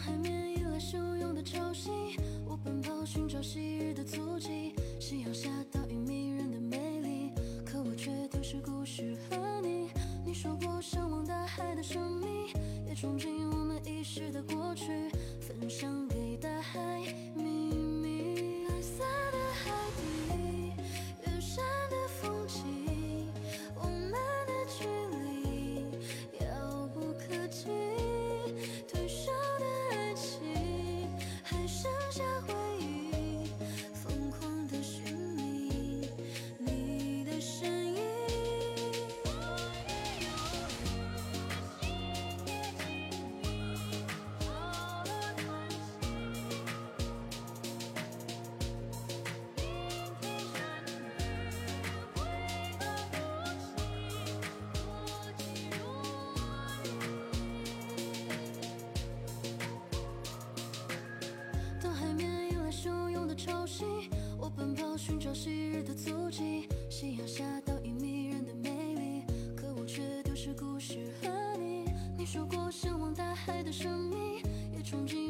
海面迎来汹涌的潮汐，我奔跑寻找昔日的足迹。夕阳下倒映迷人的美丽，可我却丢失故事和你。你说过向往大海的生命，也憧憬我们遗失的过去，分享给大海是故事和你。你说过向往大海的生命，也憧憬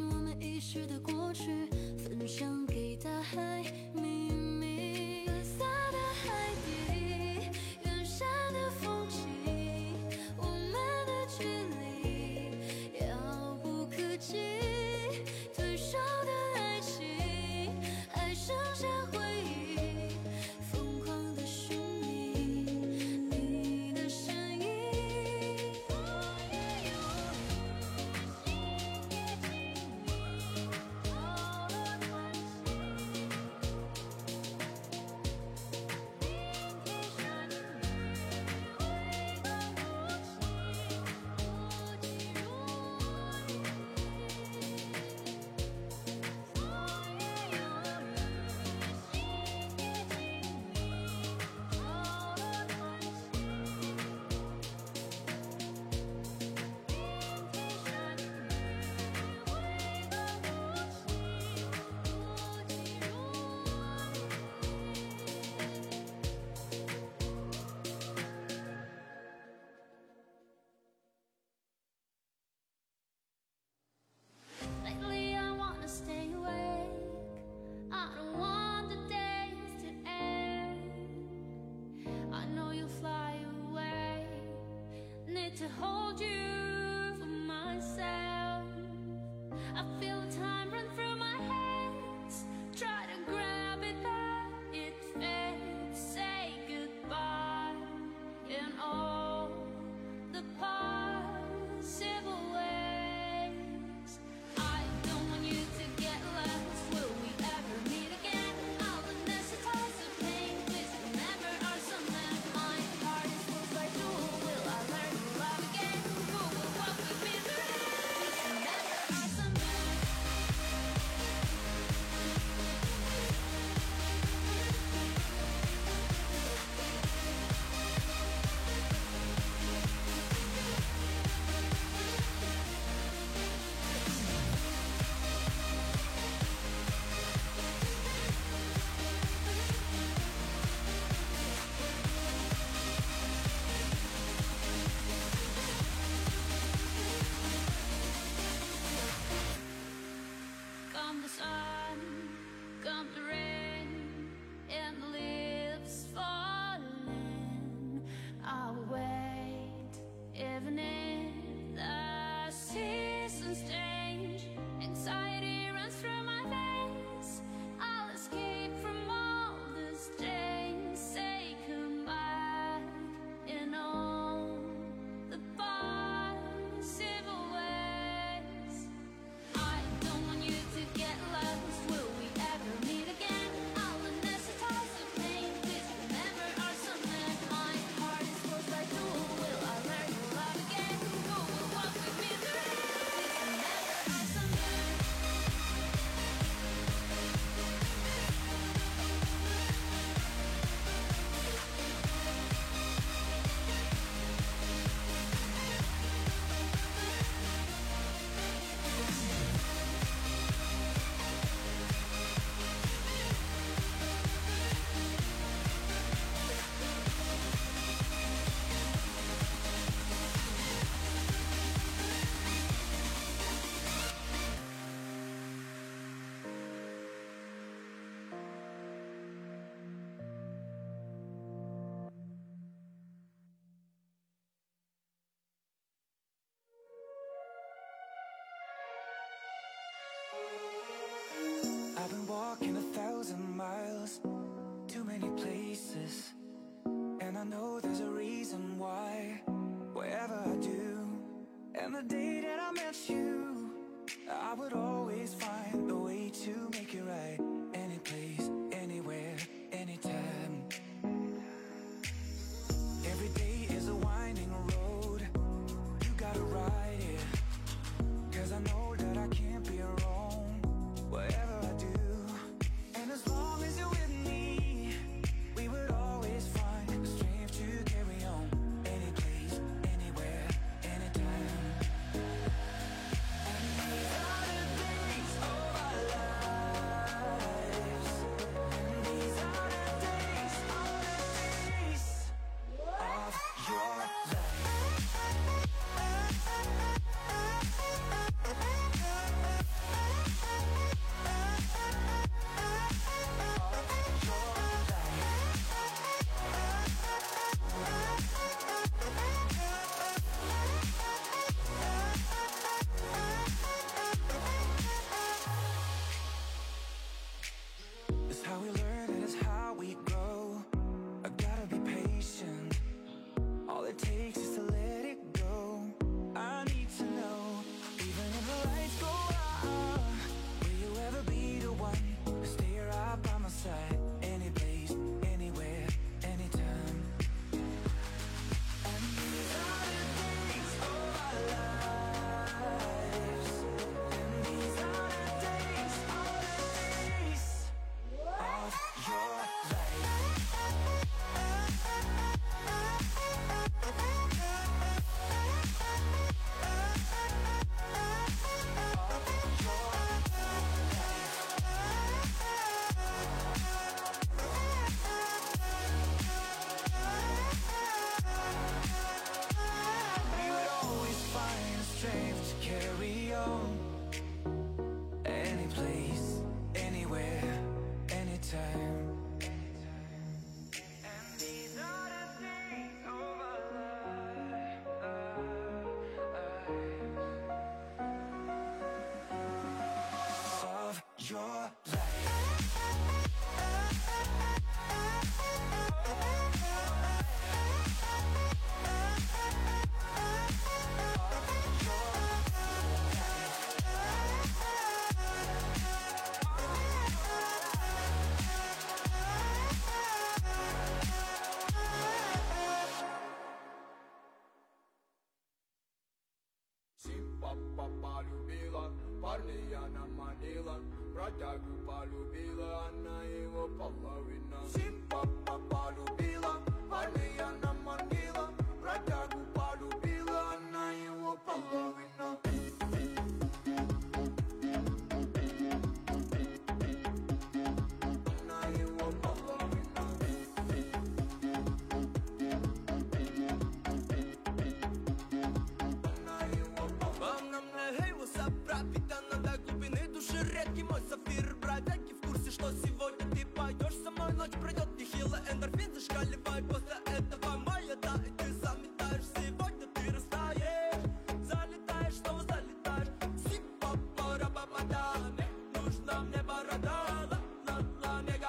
Hatta kupal bila anna wa pallawinna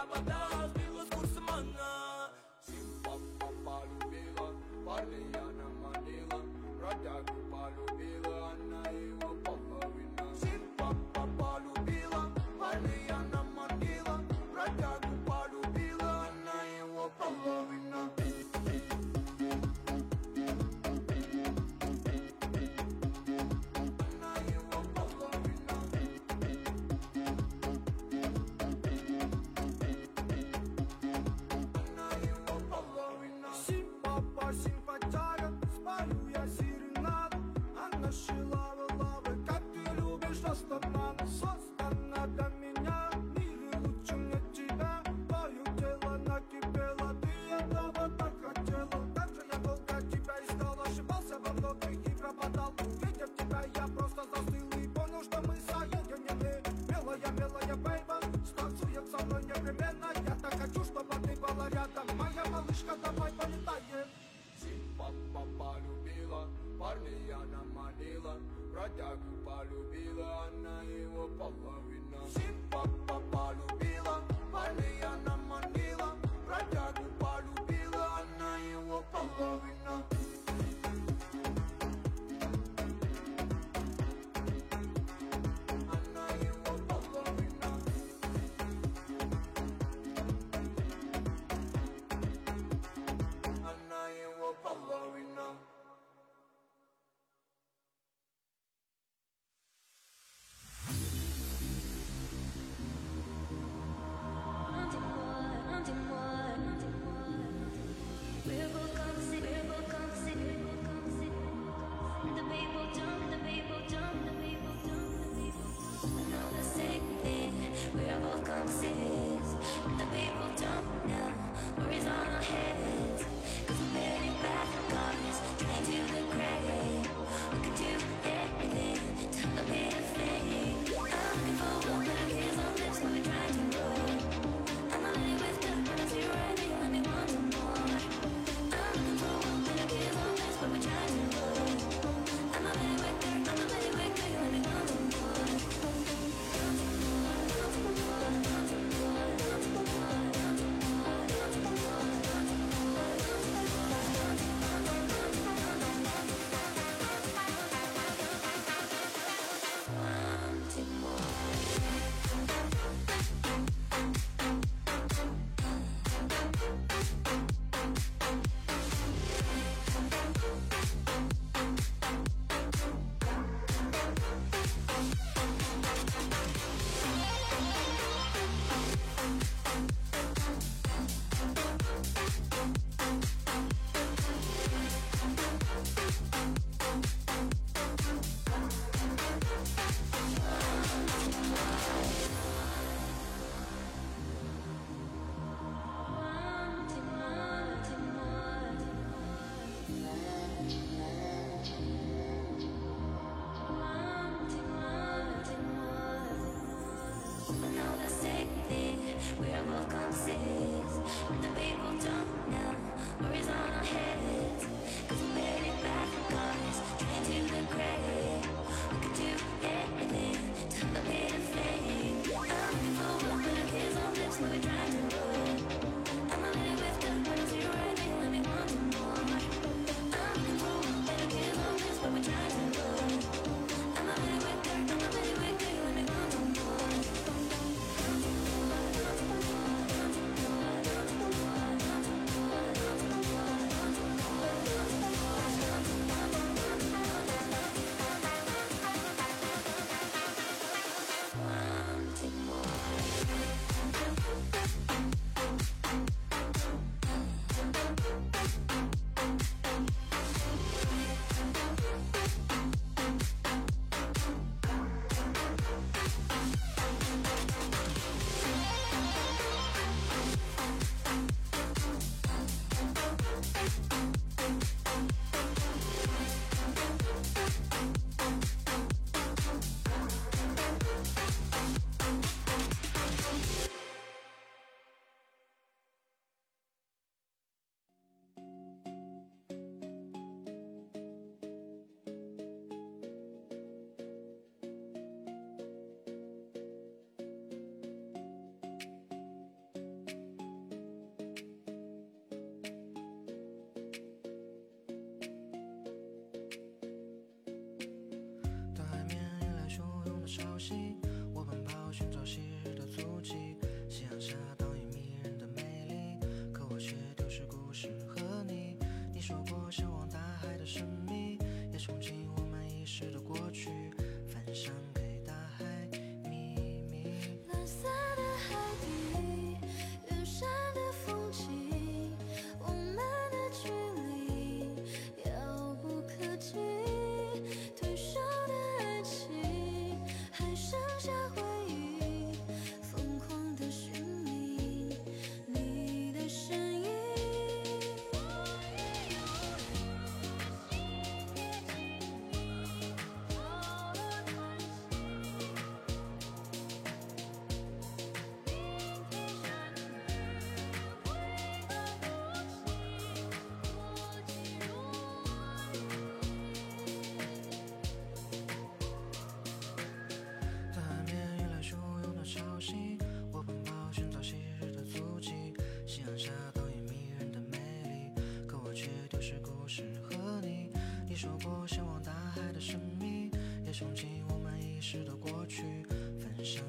Rabadá. Марли, она манила Бродягу полюбила, она его половина Всем 熟悉我奔跑寻找昔日的足迹夕阳下倒影迷人的美丽可我却丢失故事和你。你说过向往大海的神秘也憧憬我们遗失的过去分享是故事和你你说过向往大海的神秘也憧憬我们遗失的过去分享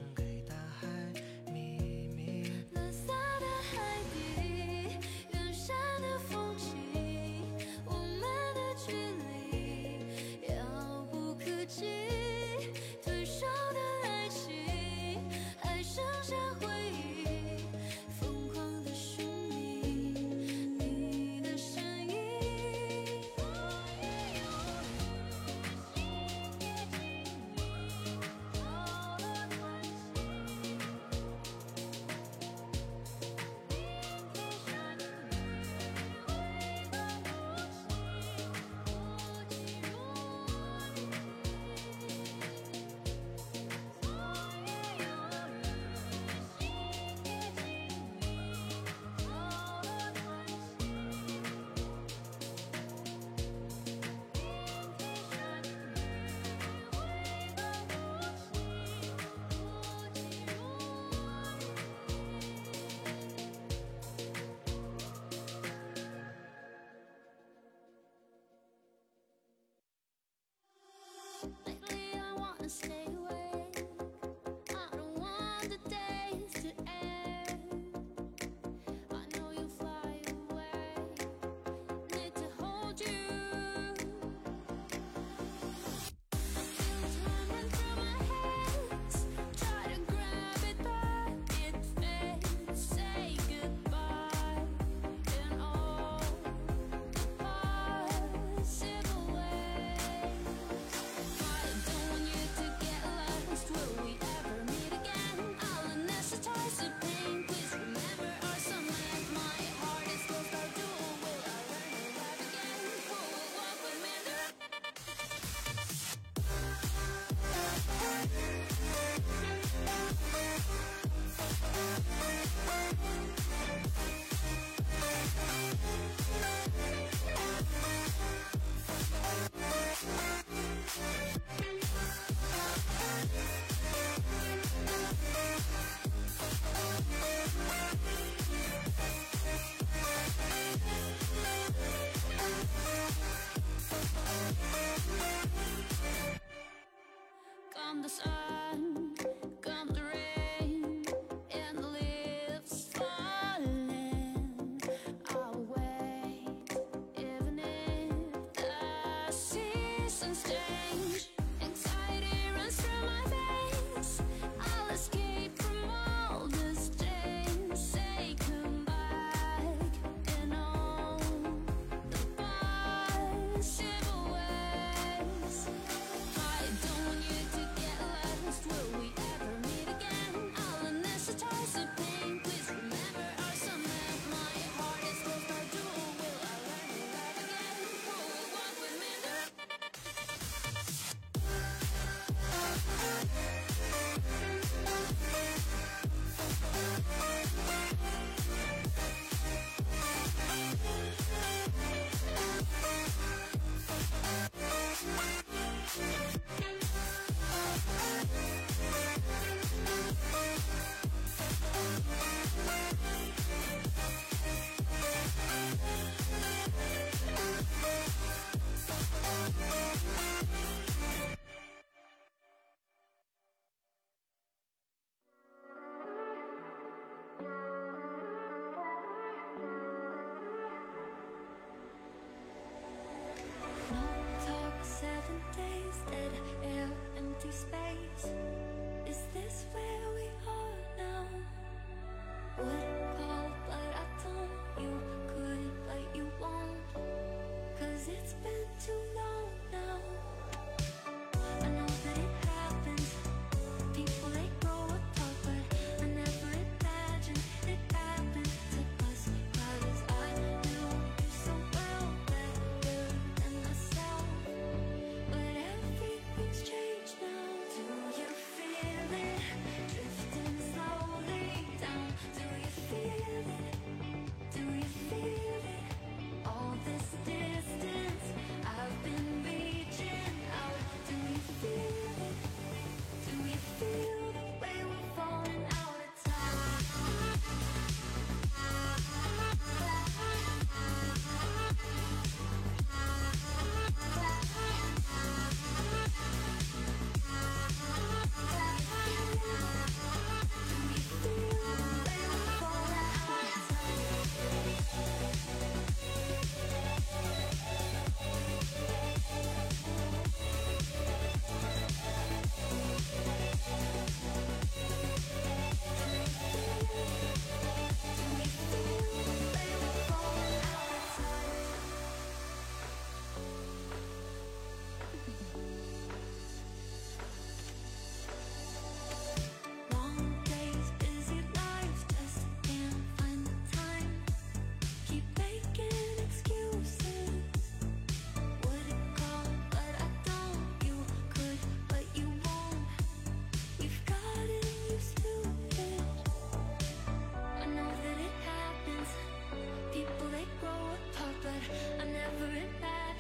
the sun, come the rain, and the leaves falling. I'll wait, even if the seasons change.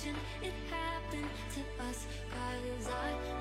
imagine it happened to us. Cause I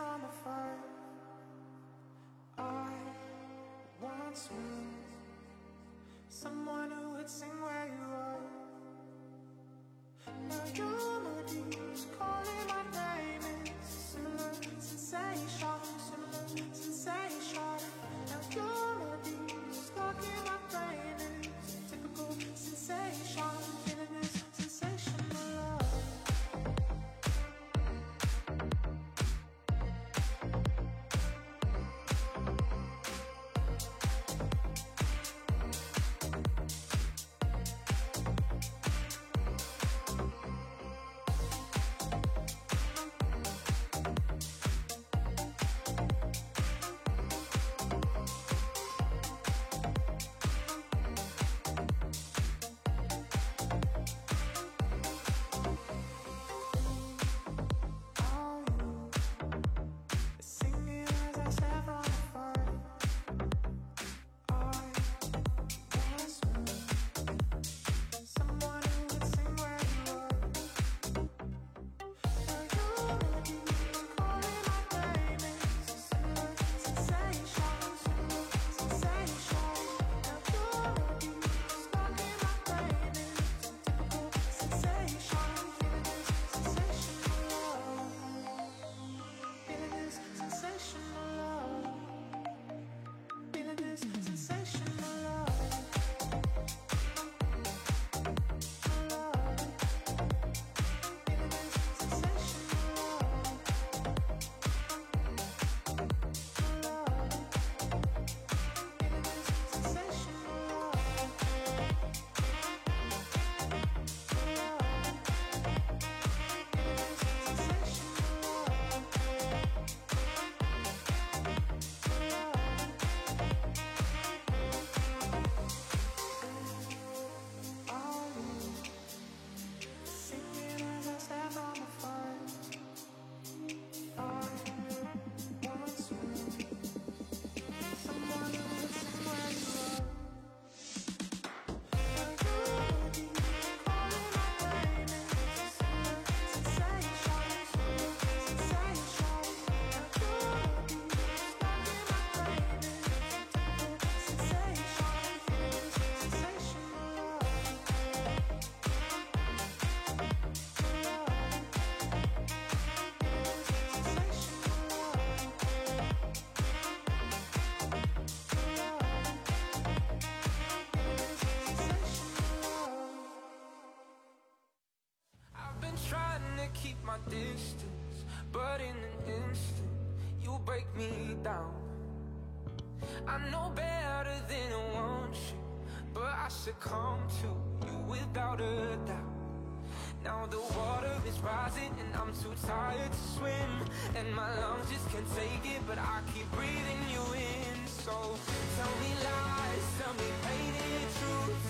on the fire. I once someone who would sing. My distance, but in an instant, you break me down. I know better than I want you, but I succumb to you without a doubt. Now the water is rising and I'm too tired to swim And my lungs just can't take it but I keep breathing you in So tell me lies, tell me painted truths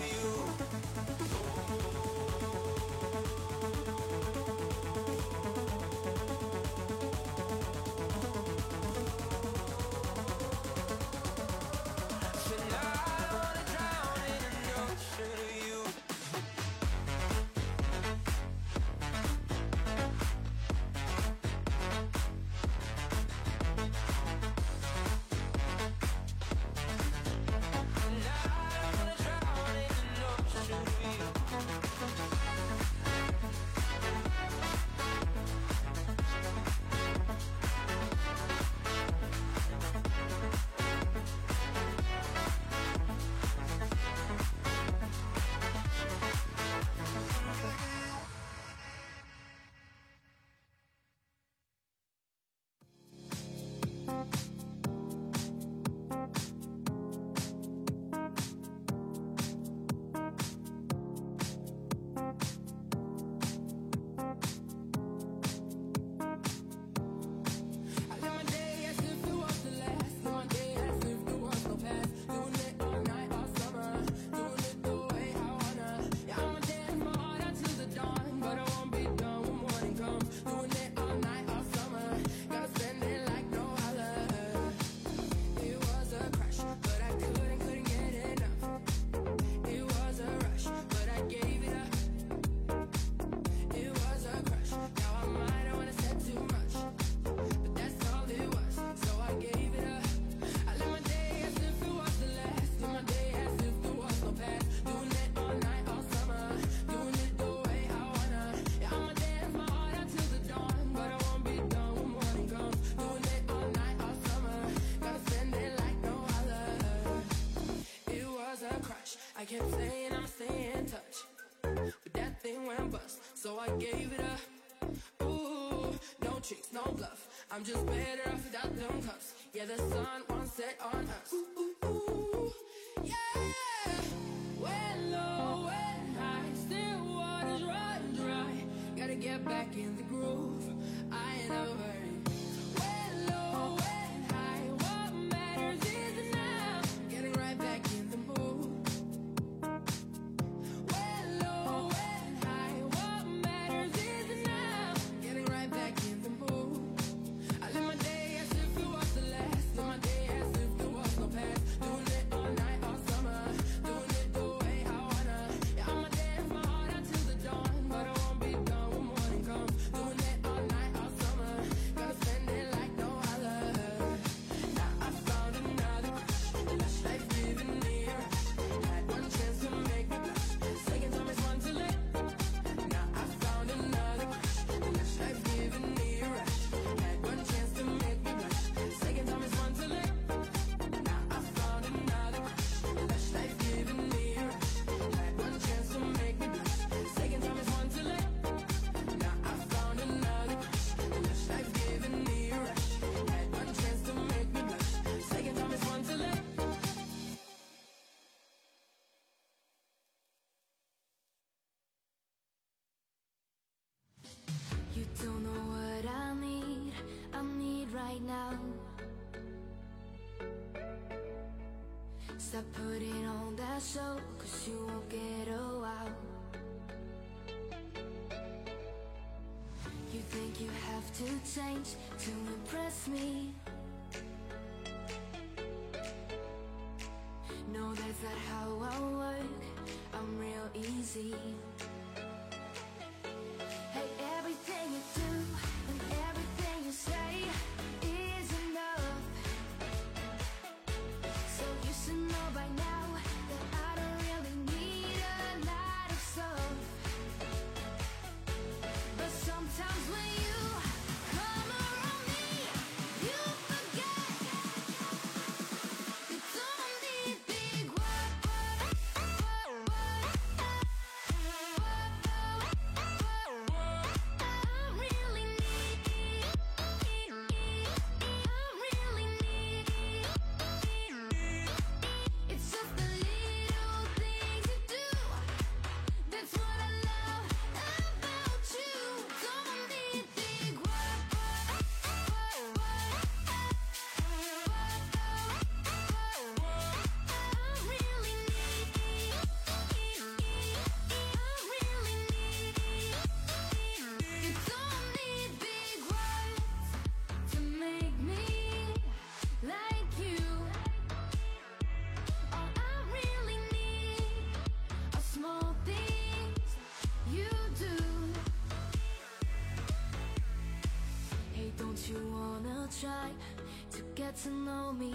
kept saying I'm staying in touch, but that thing went bust, so I gave it up. Ooh, no tricks, no bluff. I'm just better off without them cuffs. Yeah, the sun won't set on us. Stop I put it on that show Cause you won't get a wow You think you have to change to impress me. get to know me.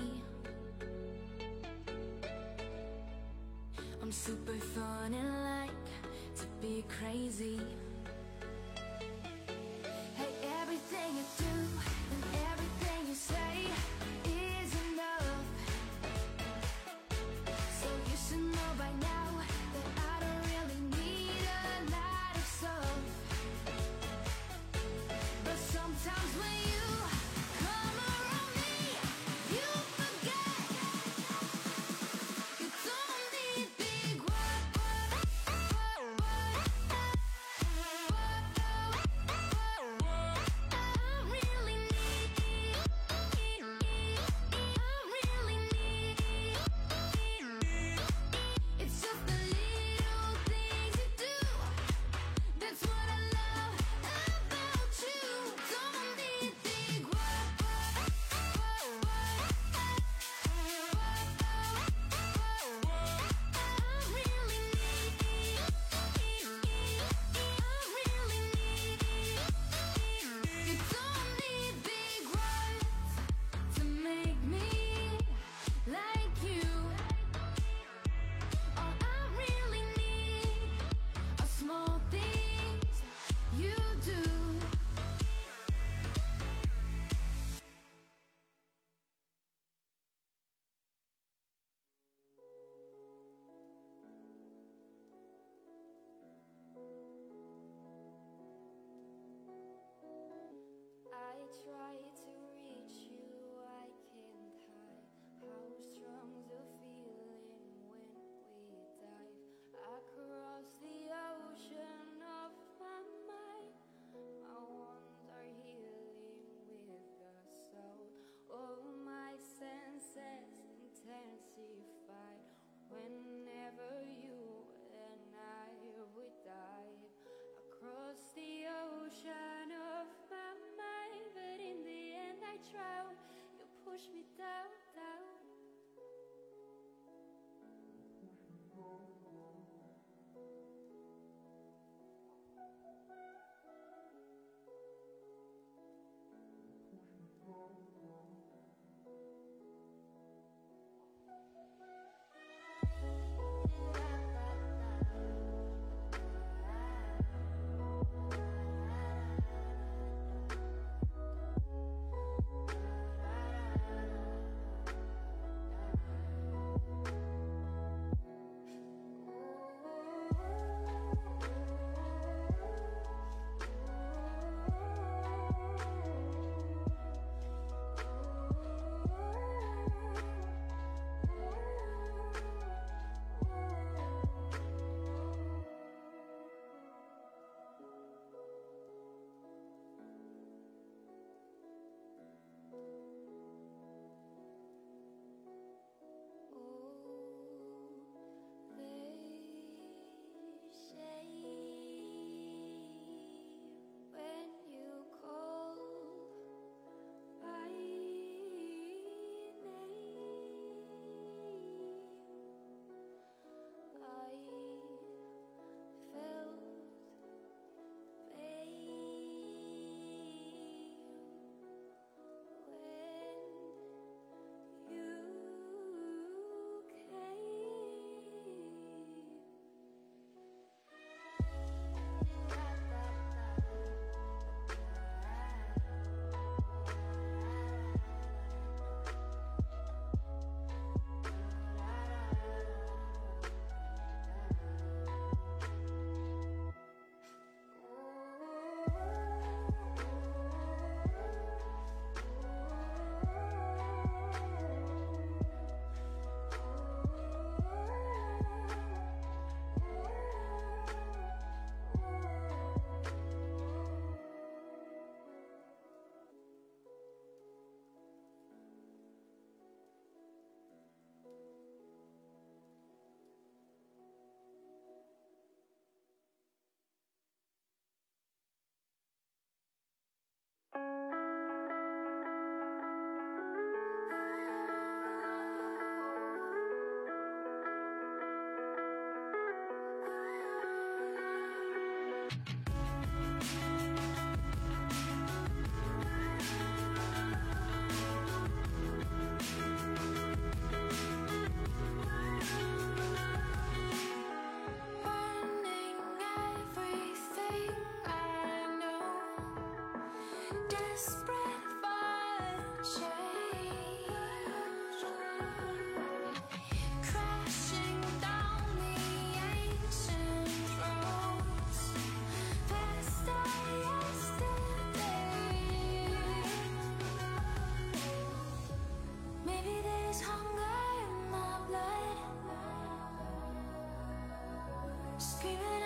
feeling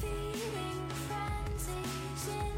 Feeling frenzies in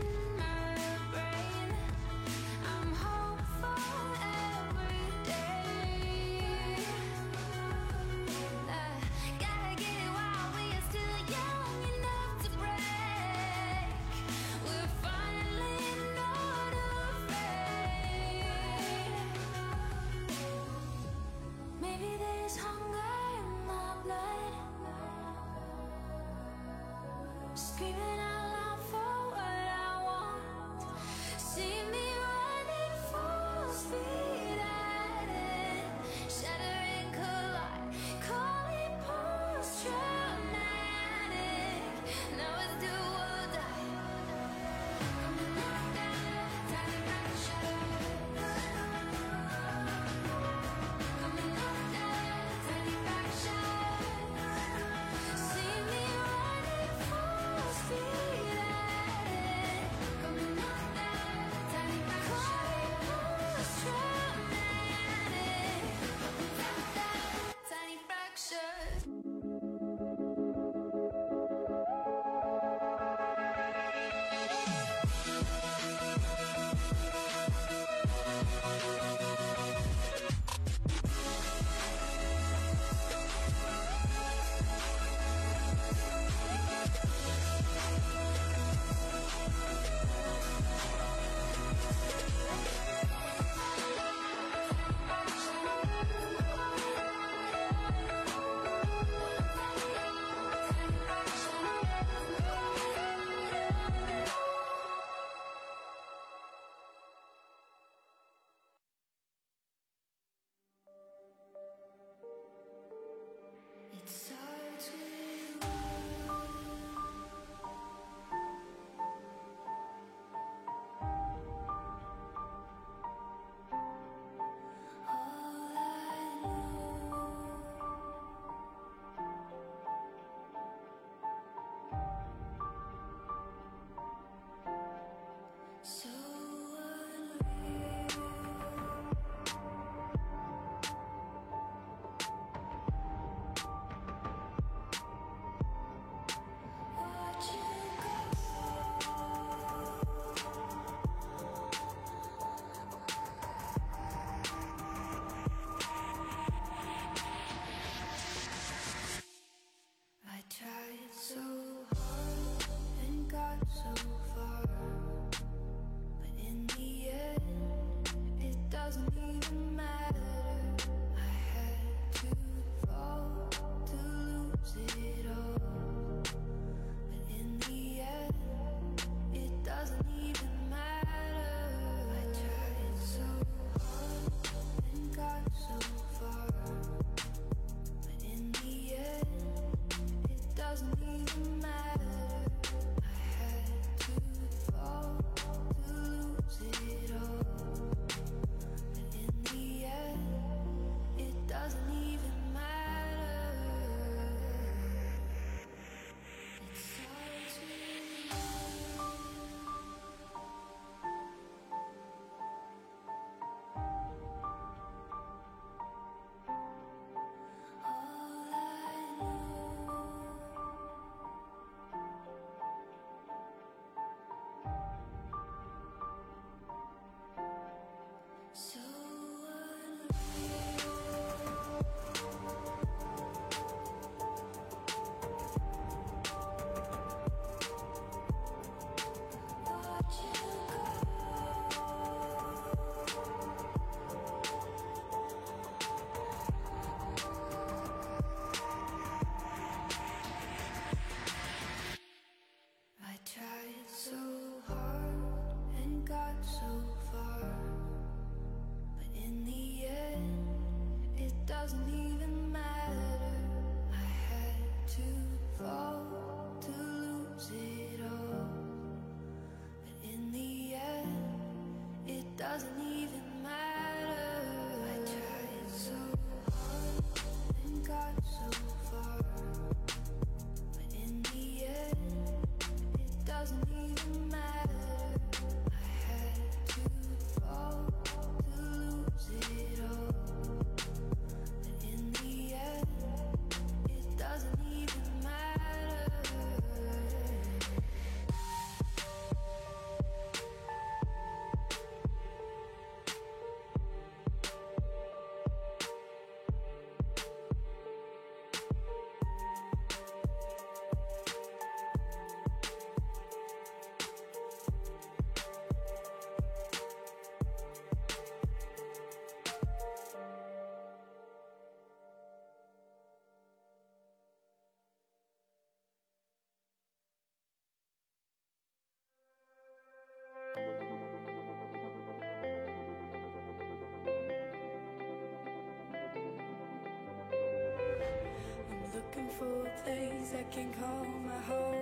looking for a place I can call my home.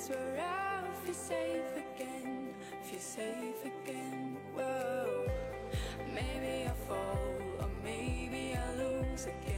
place where I'll feel safe again, feel safe again. Whoa, maybe I fall or maybe I lose again.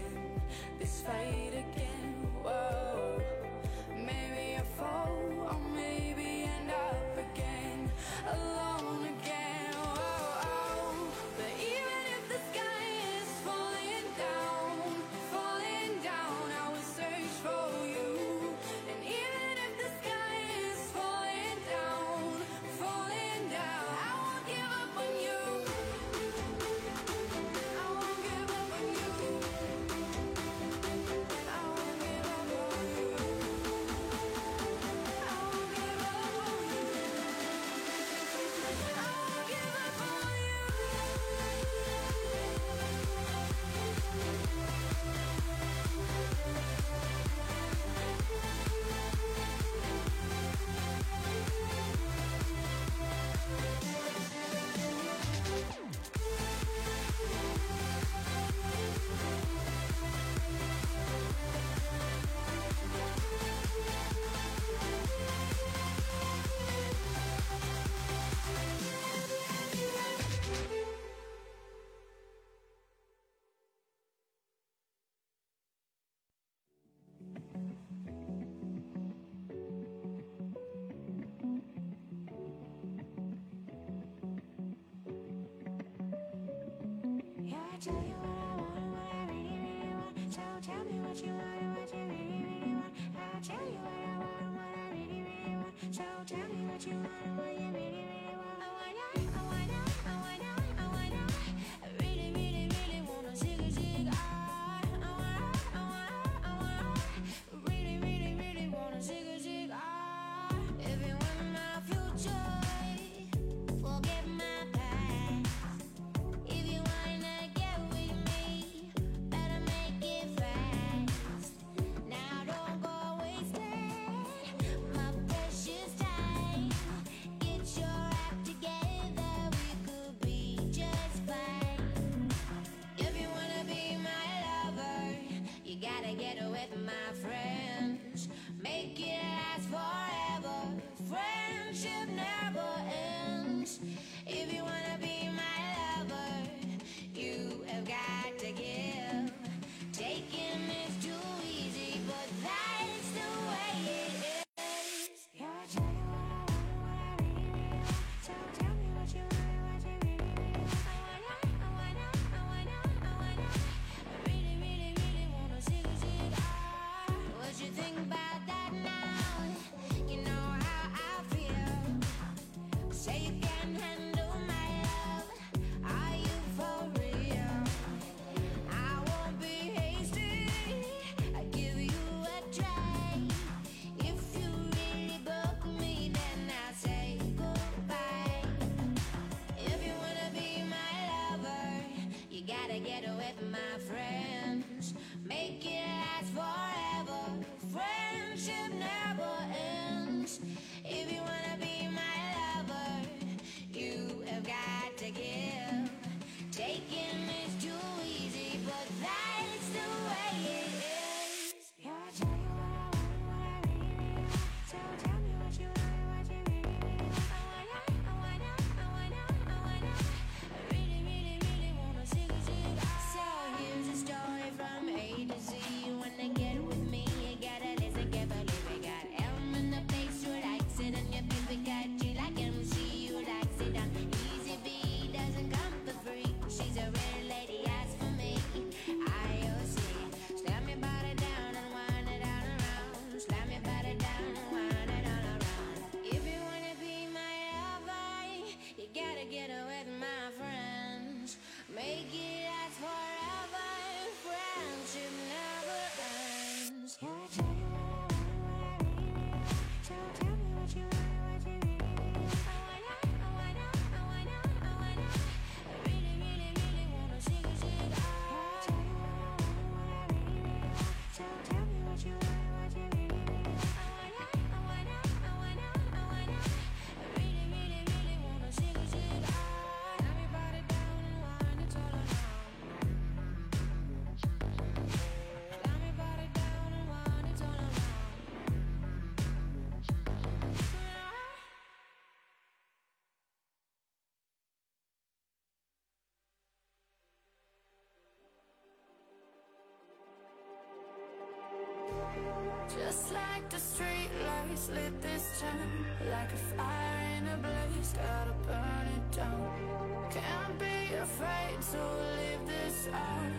Yeah. Just like the street lights lit this town Like a fire in a blaze, gotta burn it down. Can't be afraid to leave this out.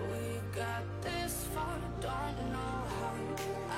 We got this far, don't know how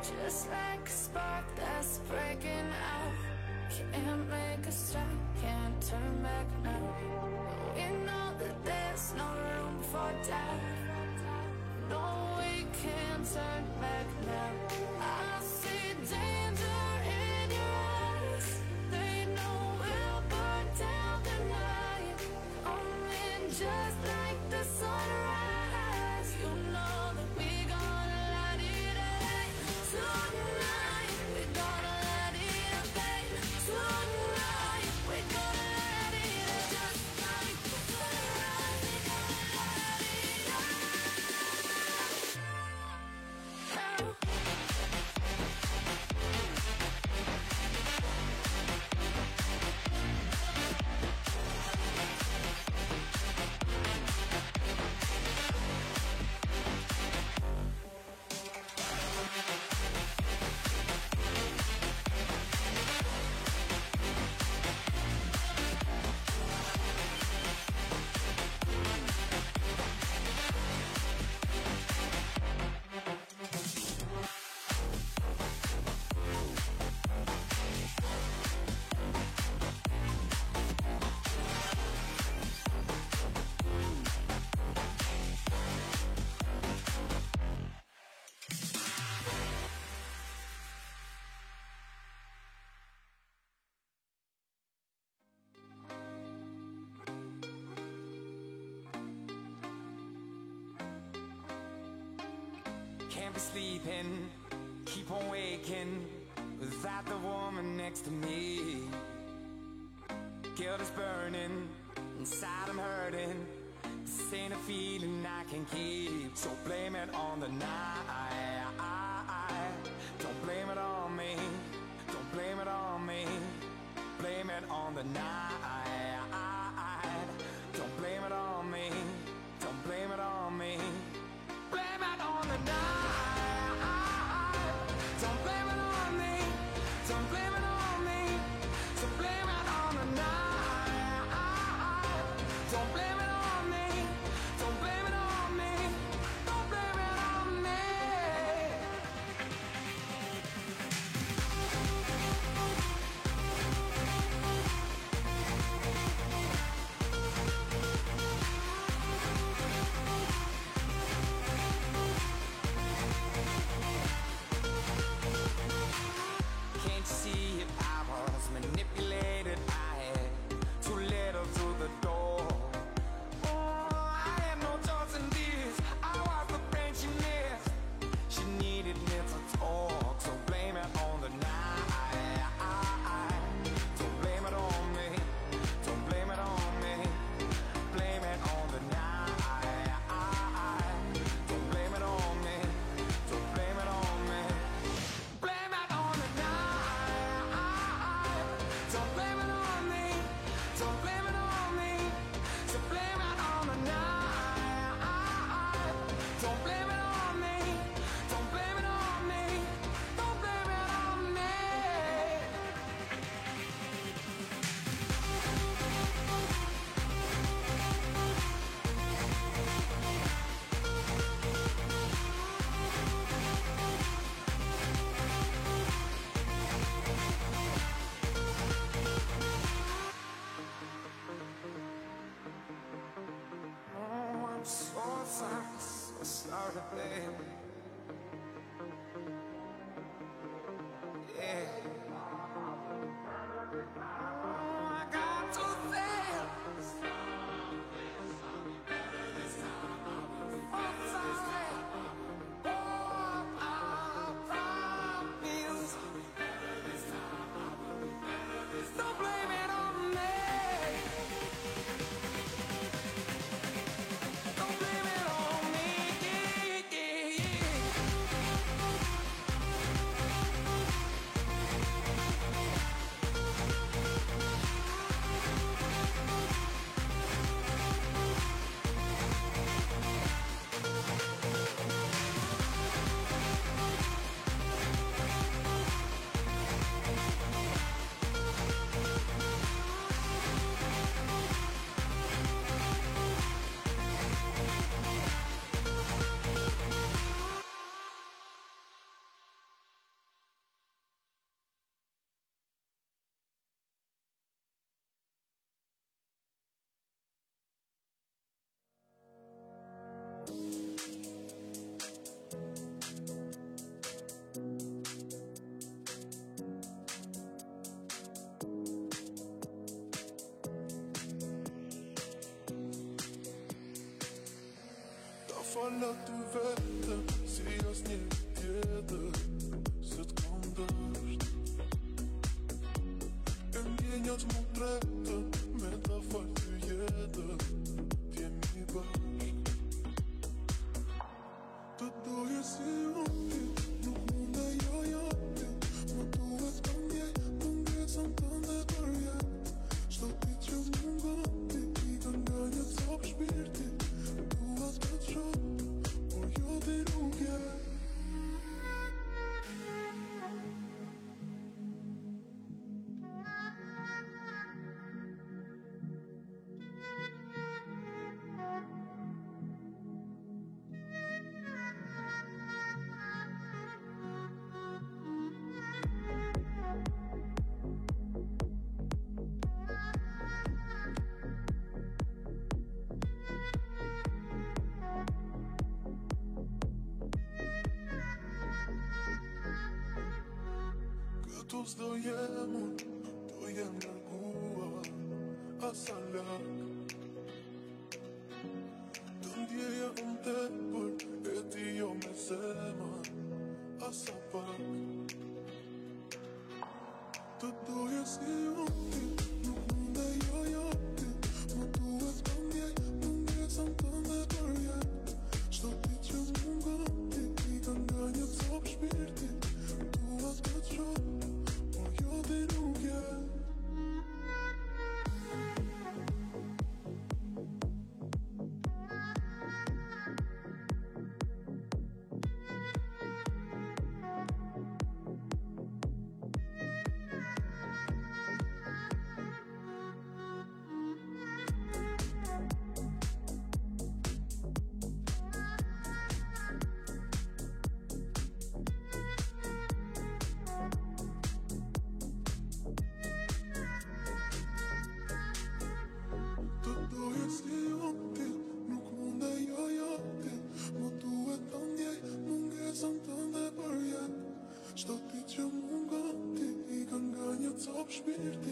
Just like a spark that's breaking out. Can't make a stop, can't turn back now. We know that there's no room for doubt. No, we can't turn back Can't be sleeping, keep on waking without the woman next to me. Guilt is burning, inside I'm hurting. This ain't a feeling I can keep, so blame it on the night. baby. фанат в этом Сейчас нет где-то Cóż dojemu, dojemna głowa, a hiçbir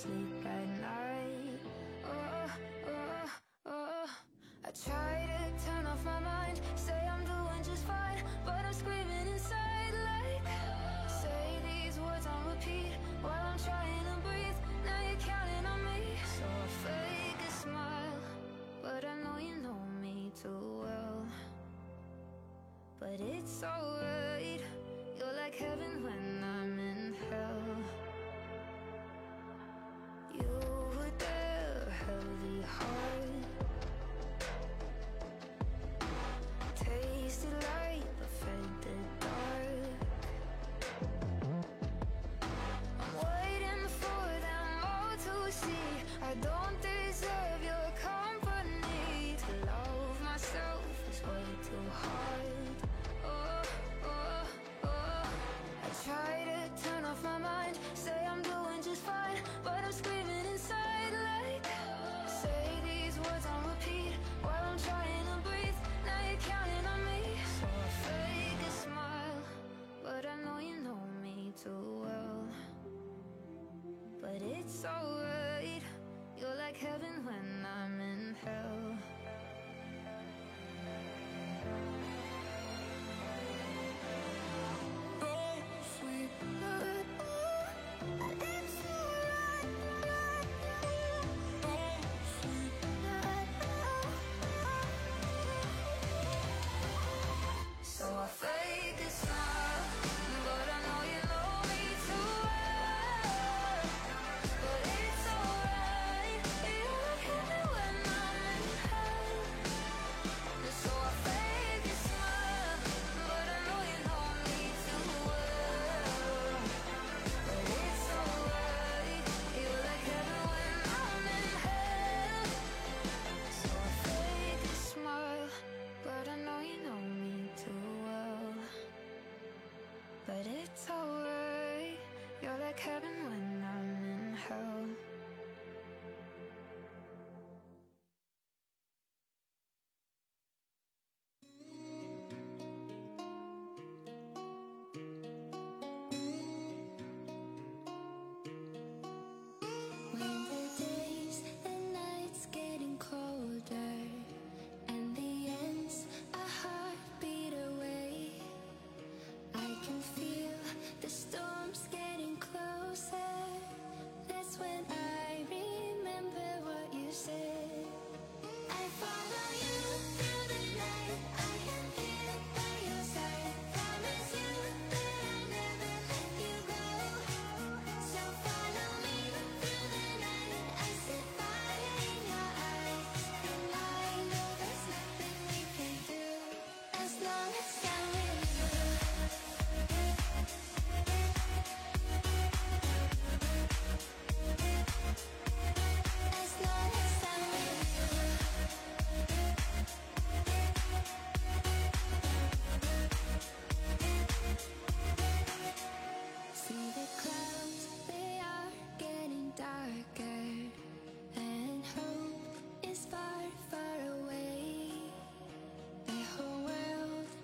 sleep at night. Oh, oh, oh I try to turn off my mind Say I'm doing just fine But I'm screaming inside like Say these words on repeat While I'm trying to breathe. Now you're counting on me. So I fake a smile But I know you know me too well. But it's alright. the heart so like heaven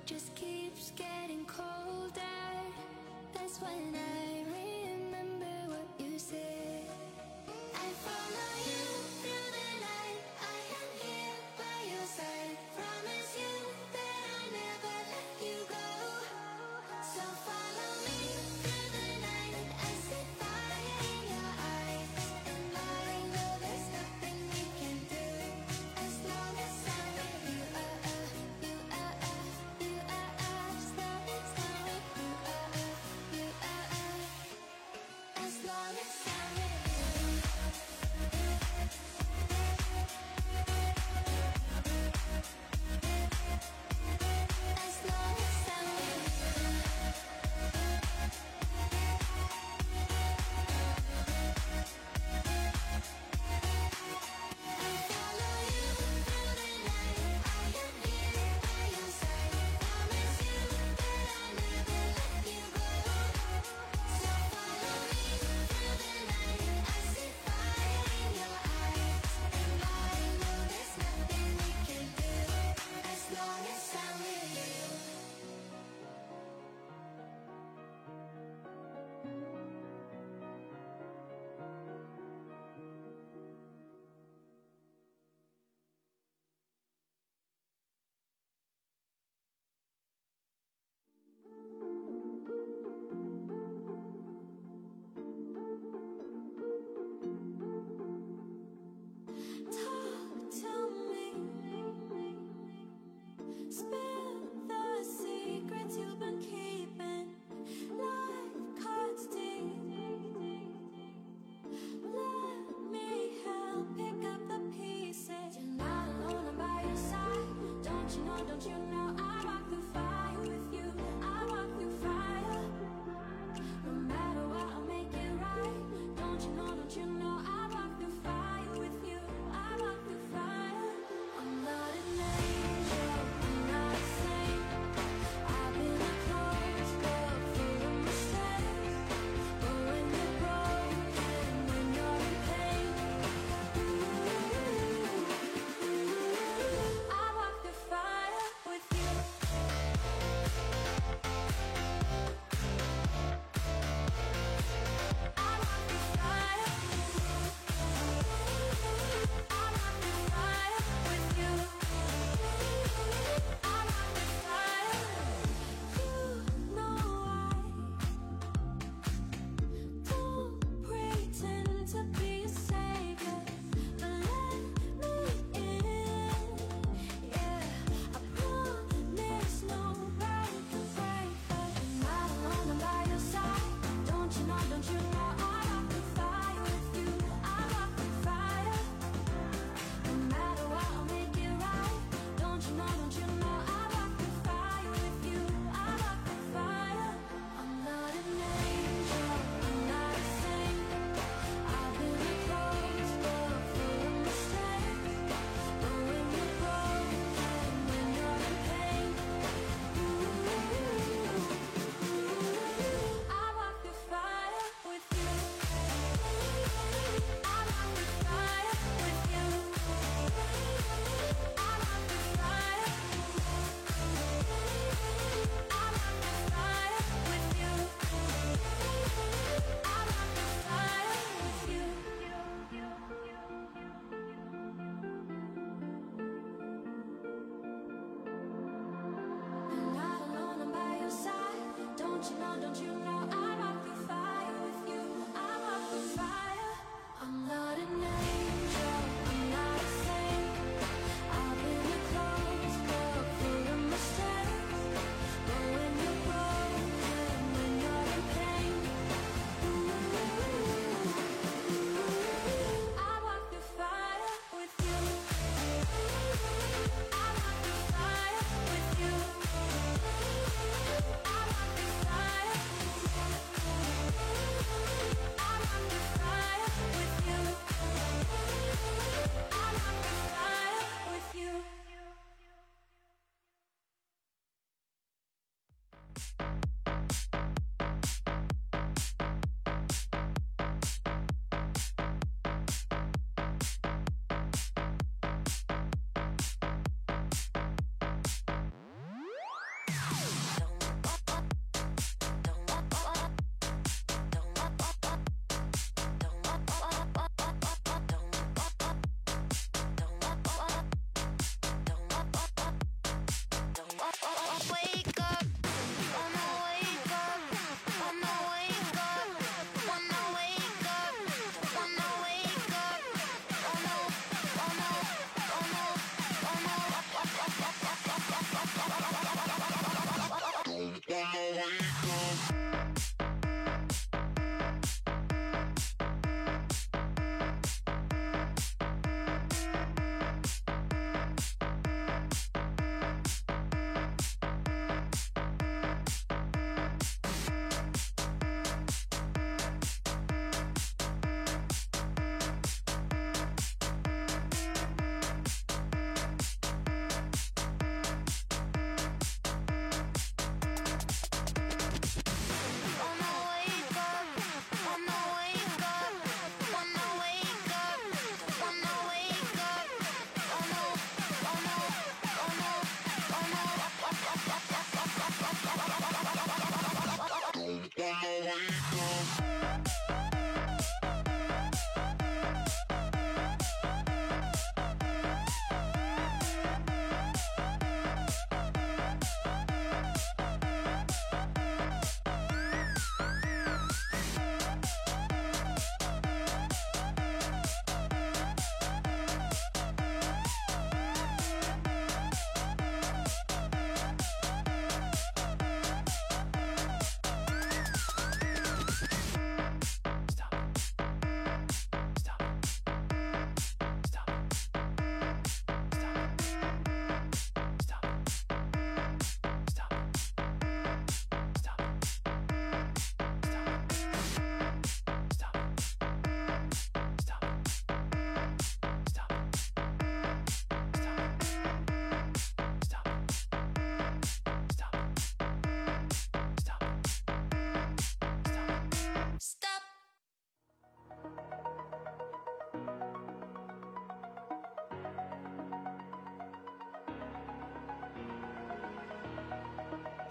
Just keep you know,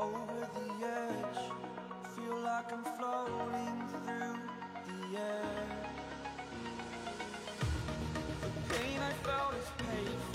over the edge. Feel like I'm floating through the air. The pain I felt is paid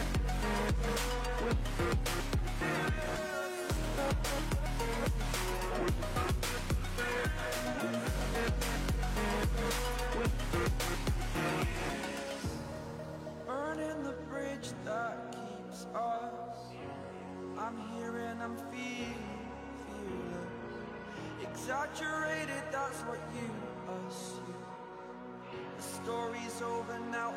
exaggerated, that's what you assume. The story's over now.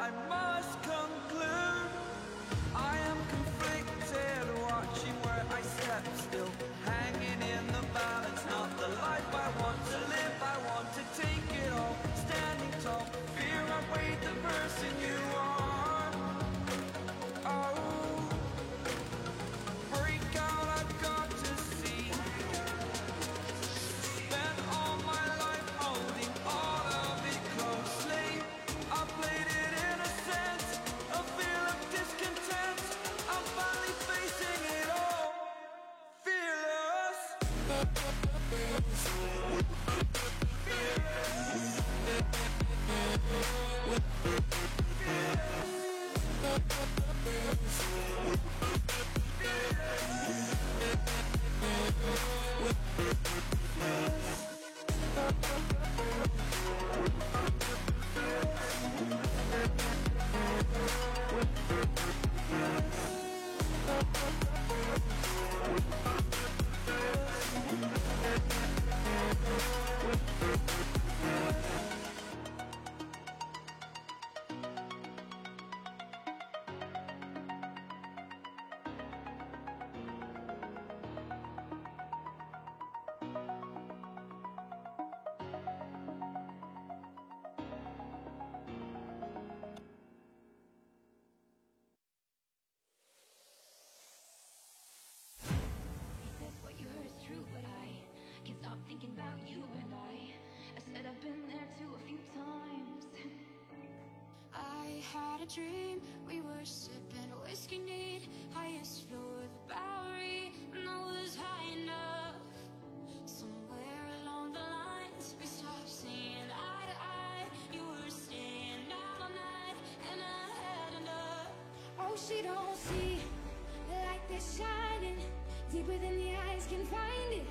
had a dream. We were sipping whiskey neat, highest floor of the Bowery, and I was high enough. Somewhere along the lines, we stopped seeing eye to eye. You were staying out all night, and I had enough. Oh, she don't see the light that's shining deeper than the eyes can find it.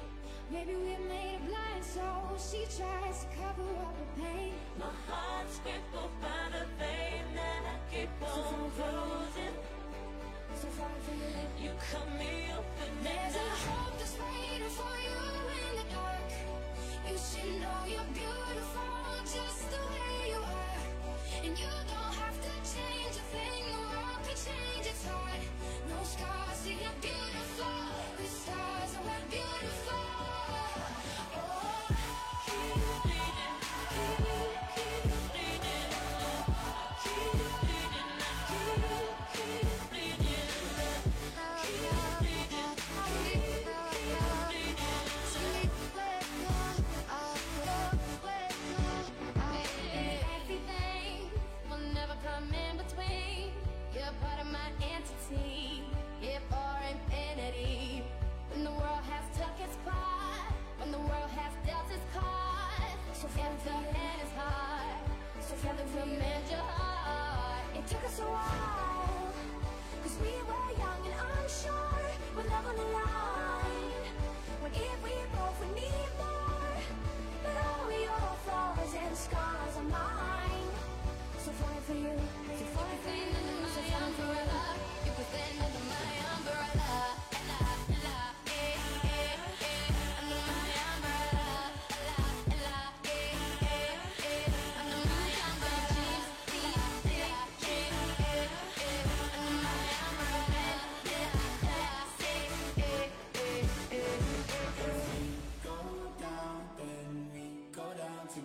Maybe we're made of blind, so she tries to cover up her pain. My heart's crippled by the pain keep on closing. You cut me open. There's a hope that's waiting for you in the dark. You should know you're beautiful just the way you are, and you.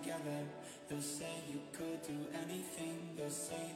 together. They'll say you could do anything, they'll say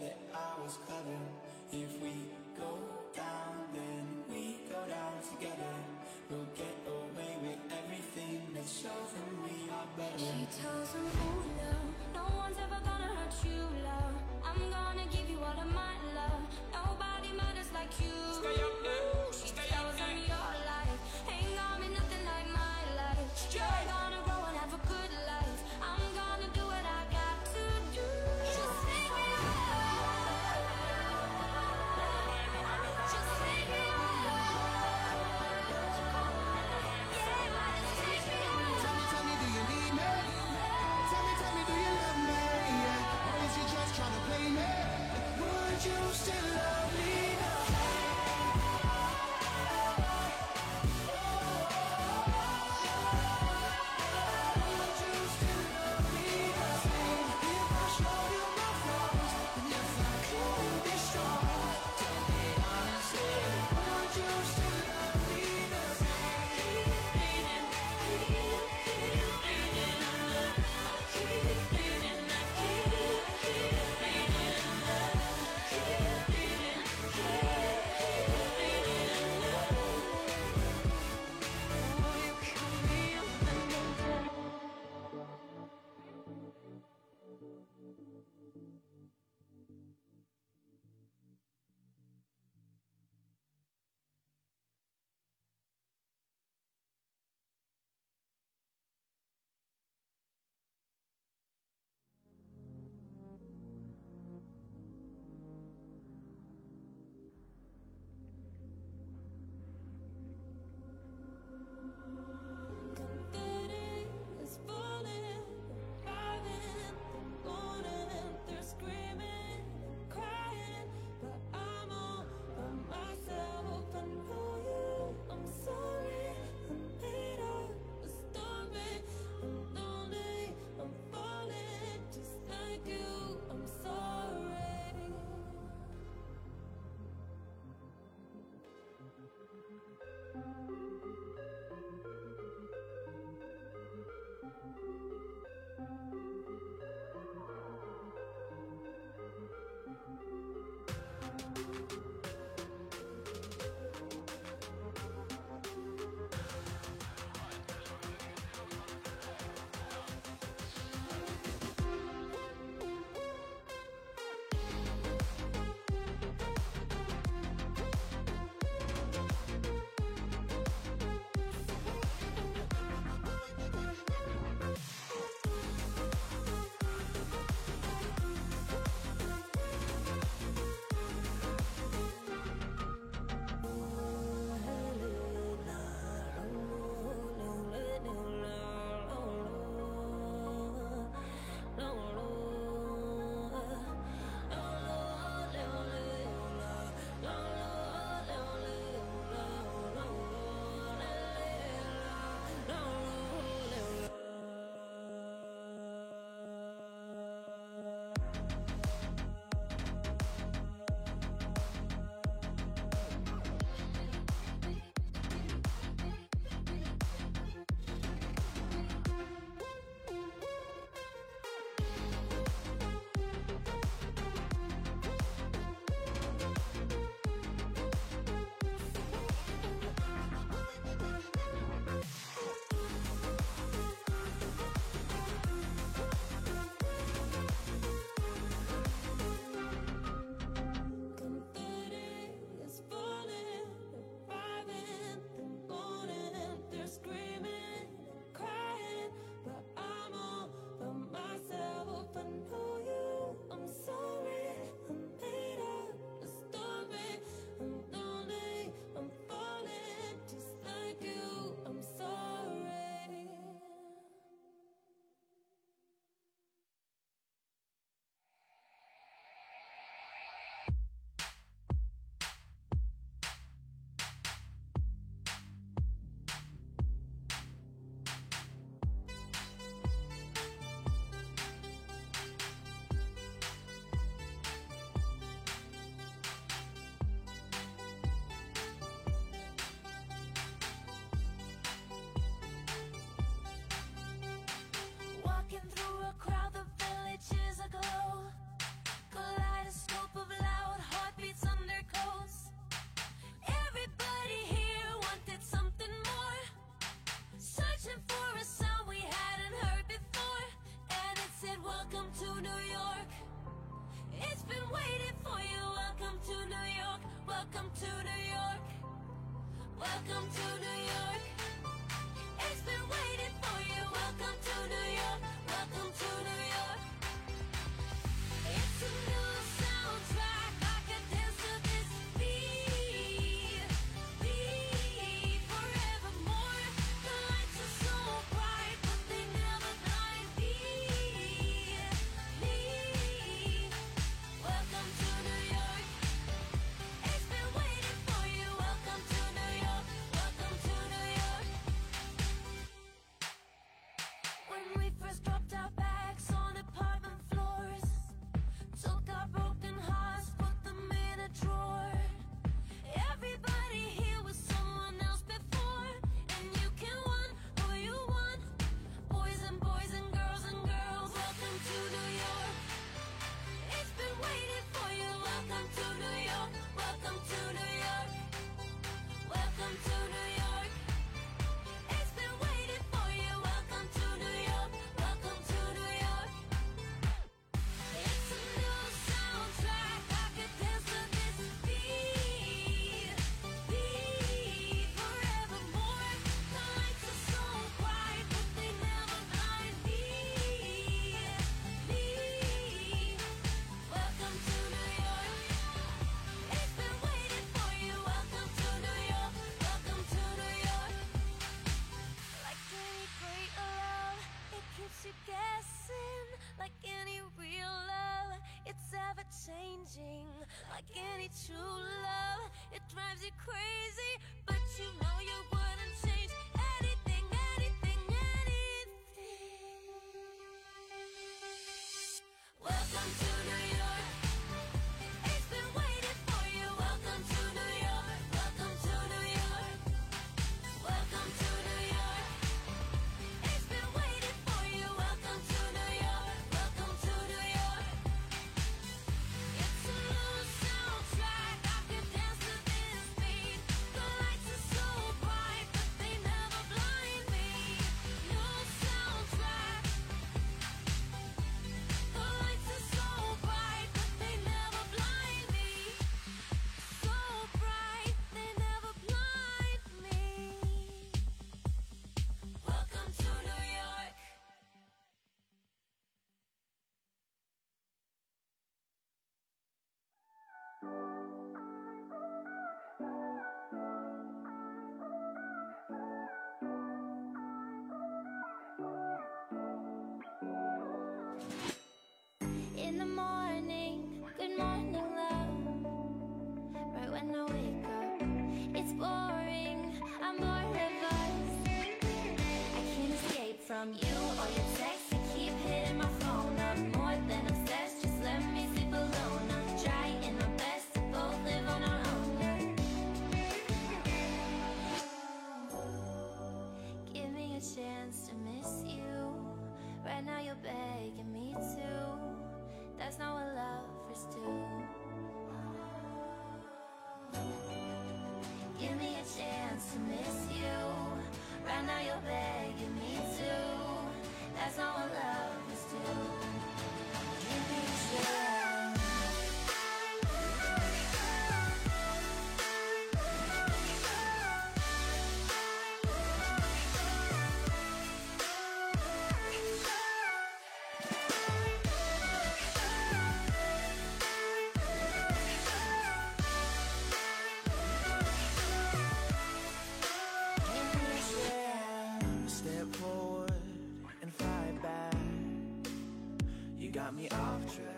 got me off track.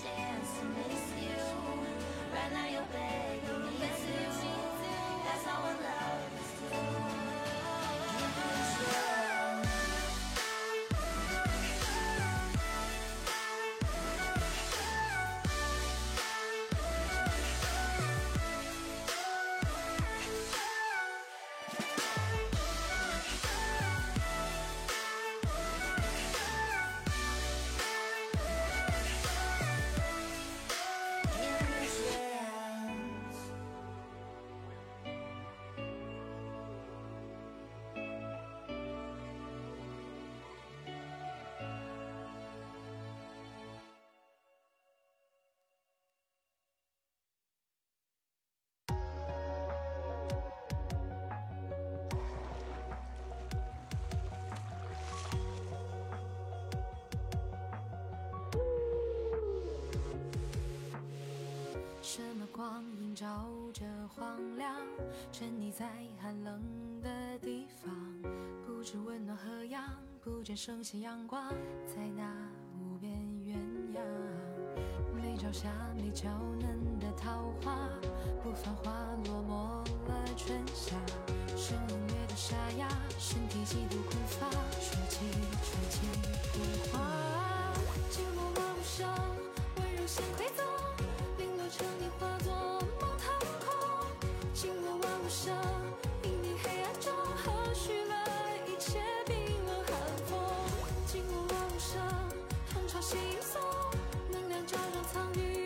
Yes. 光映照着荒凉，沉溺在寒冷的地方，不知温暖何样，不见盛夏阳光，在那无边鸳鸯。没朝霞，没娇嫩的桃花，不繁华，落寞了春夏。声音乐的沙哑，身体极度困乏，吹起，吹起浮华。静默万物生，温柔像馈赠，零落成泥化作梦腾空。静默万物生，隐匿黑暗中和煦了一切冰冷寒风。静默万物生，同潮惺忪，能量照亮苍与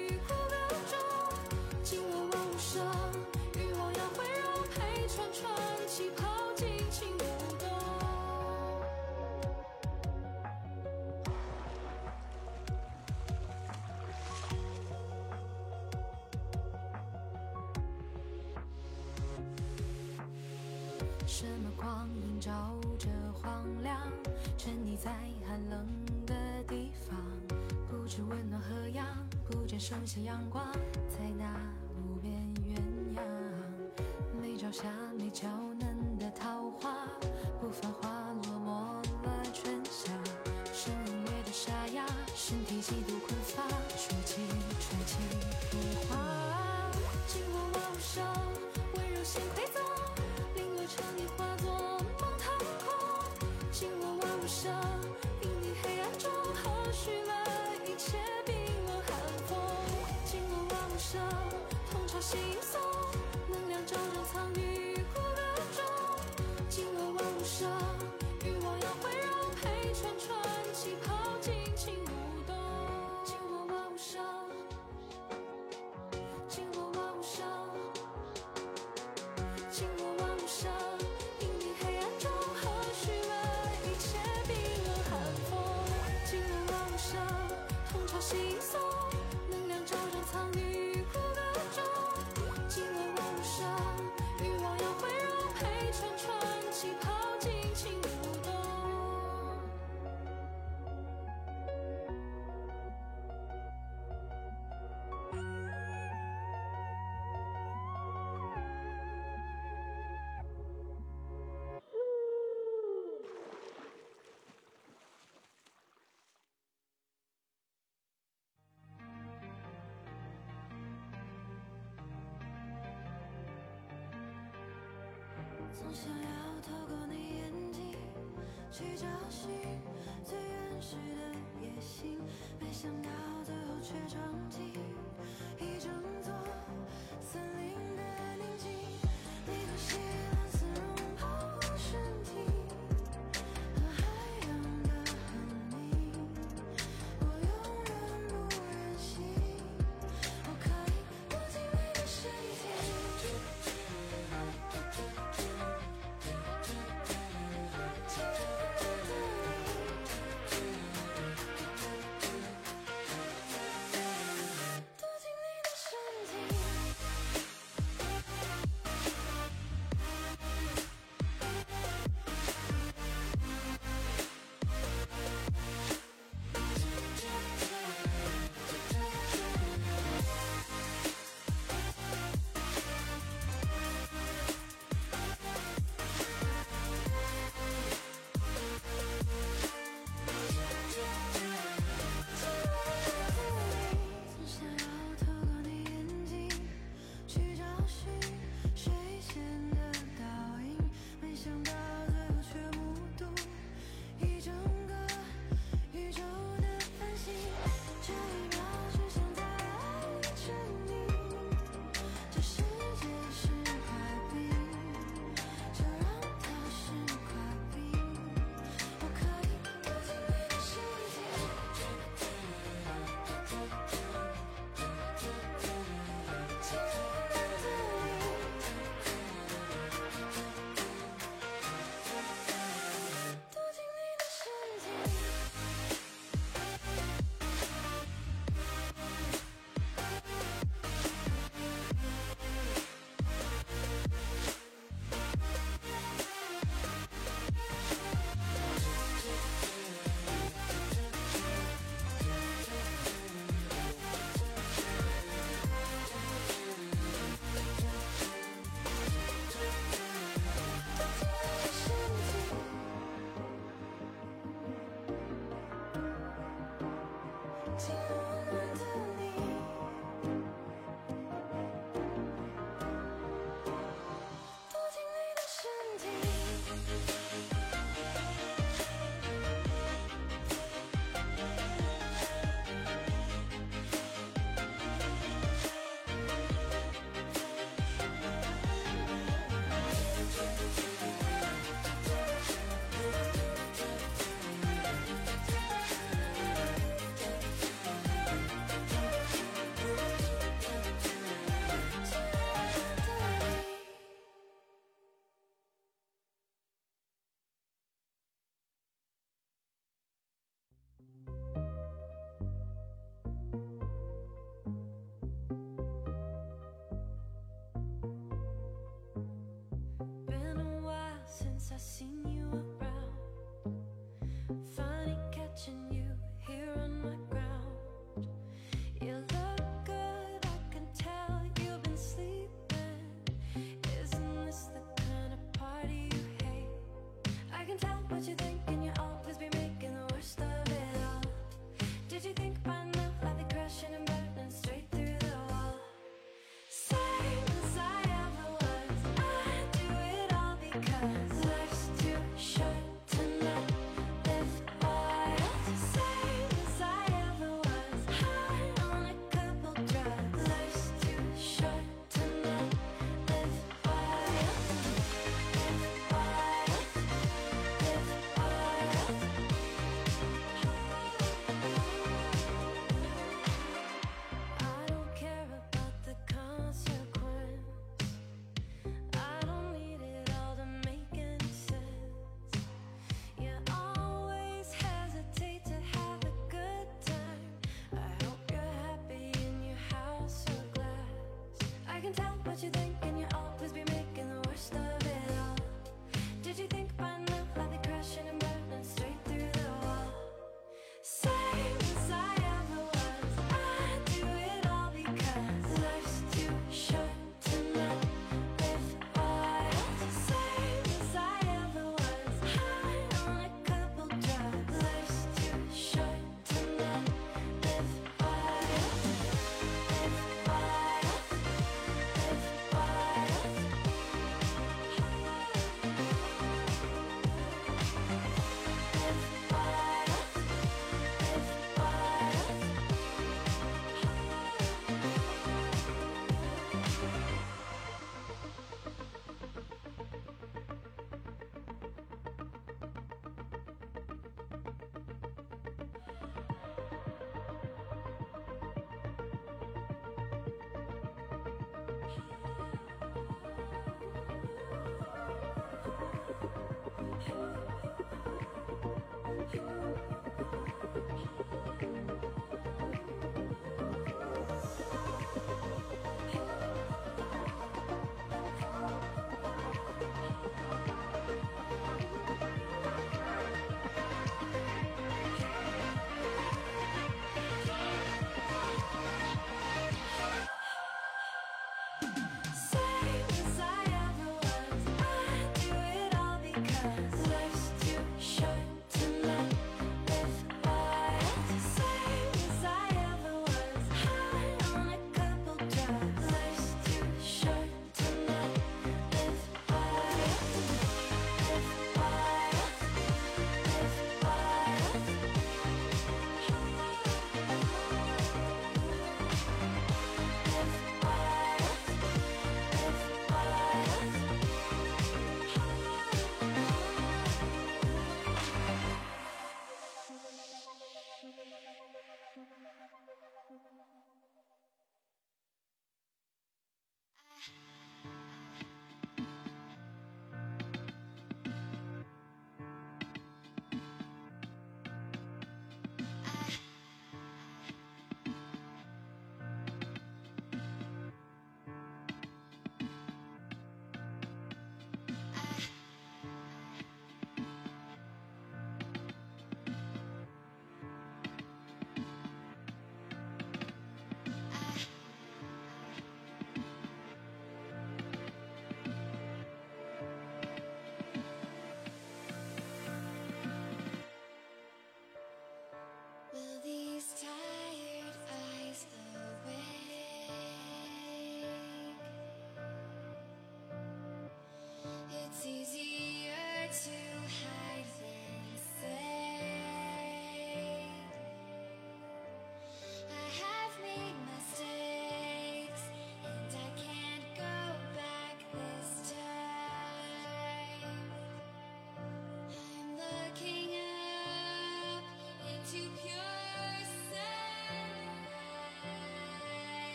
照着荒凉，沉溺在寒冷的地方，不知温暖何样，不见盛夏阳光，在那无边鸳鸯。没朝霞，没娇嫩万物生，痛潮惺忪，能量照亮藏于骨骼中。静默万物生，欲望要回柔，陪串串气泡尽情舞动。静默万物生。想要透过你眼睛去找寻最原始的野心，没想到最后却闯进 you think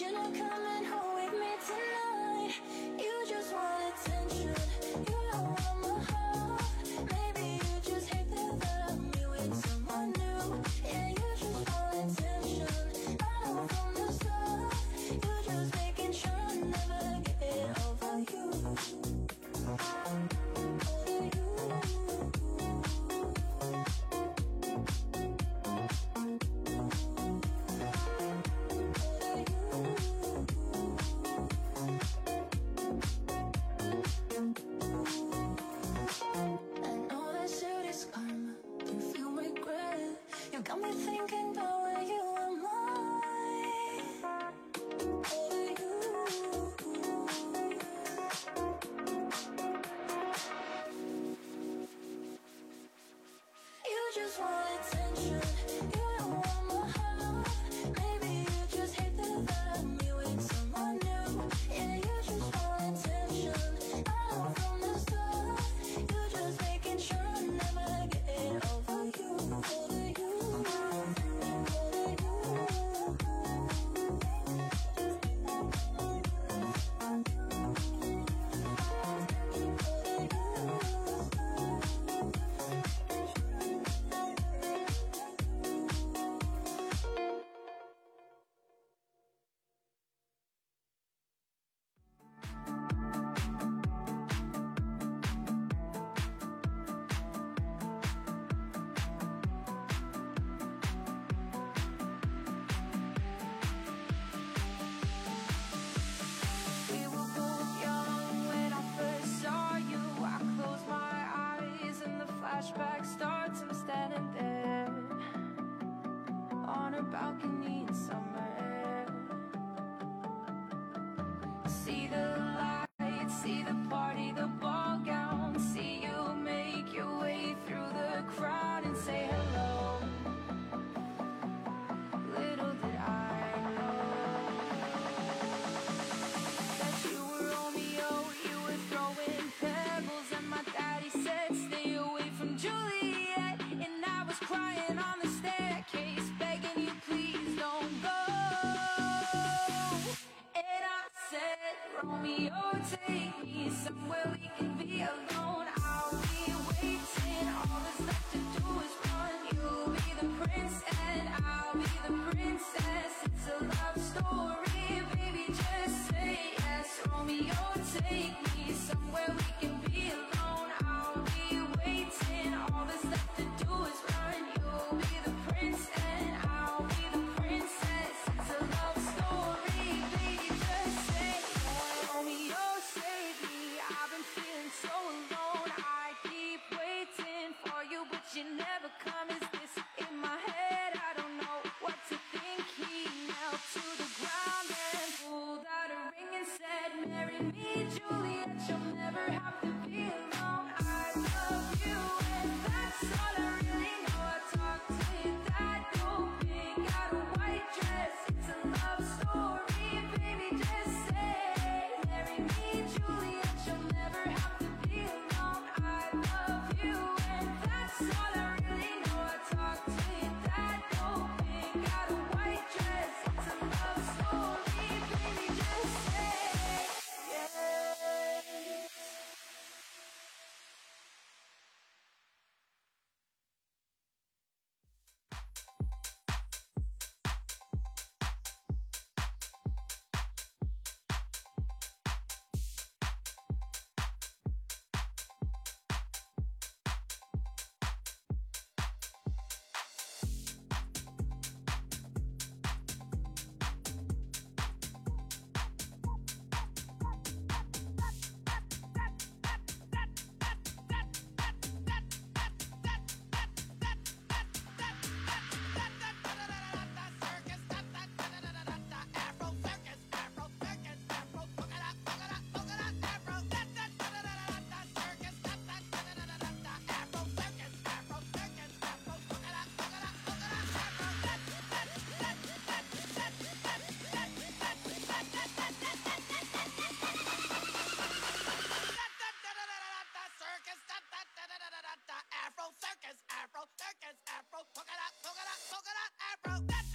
you're not coming home with me tonight. You just want attention. You don't want my heart. Maybe you just hate with someone new. Yeah, you just want attention. I. You're just making sure I never get over you. back starts, I'm standing there On a balcony in summer air. See the me, oh, take me somewhere we can be alone. Juliet, you'll never have to be alone. I love you, and that's all I really. That's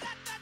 Circus!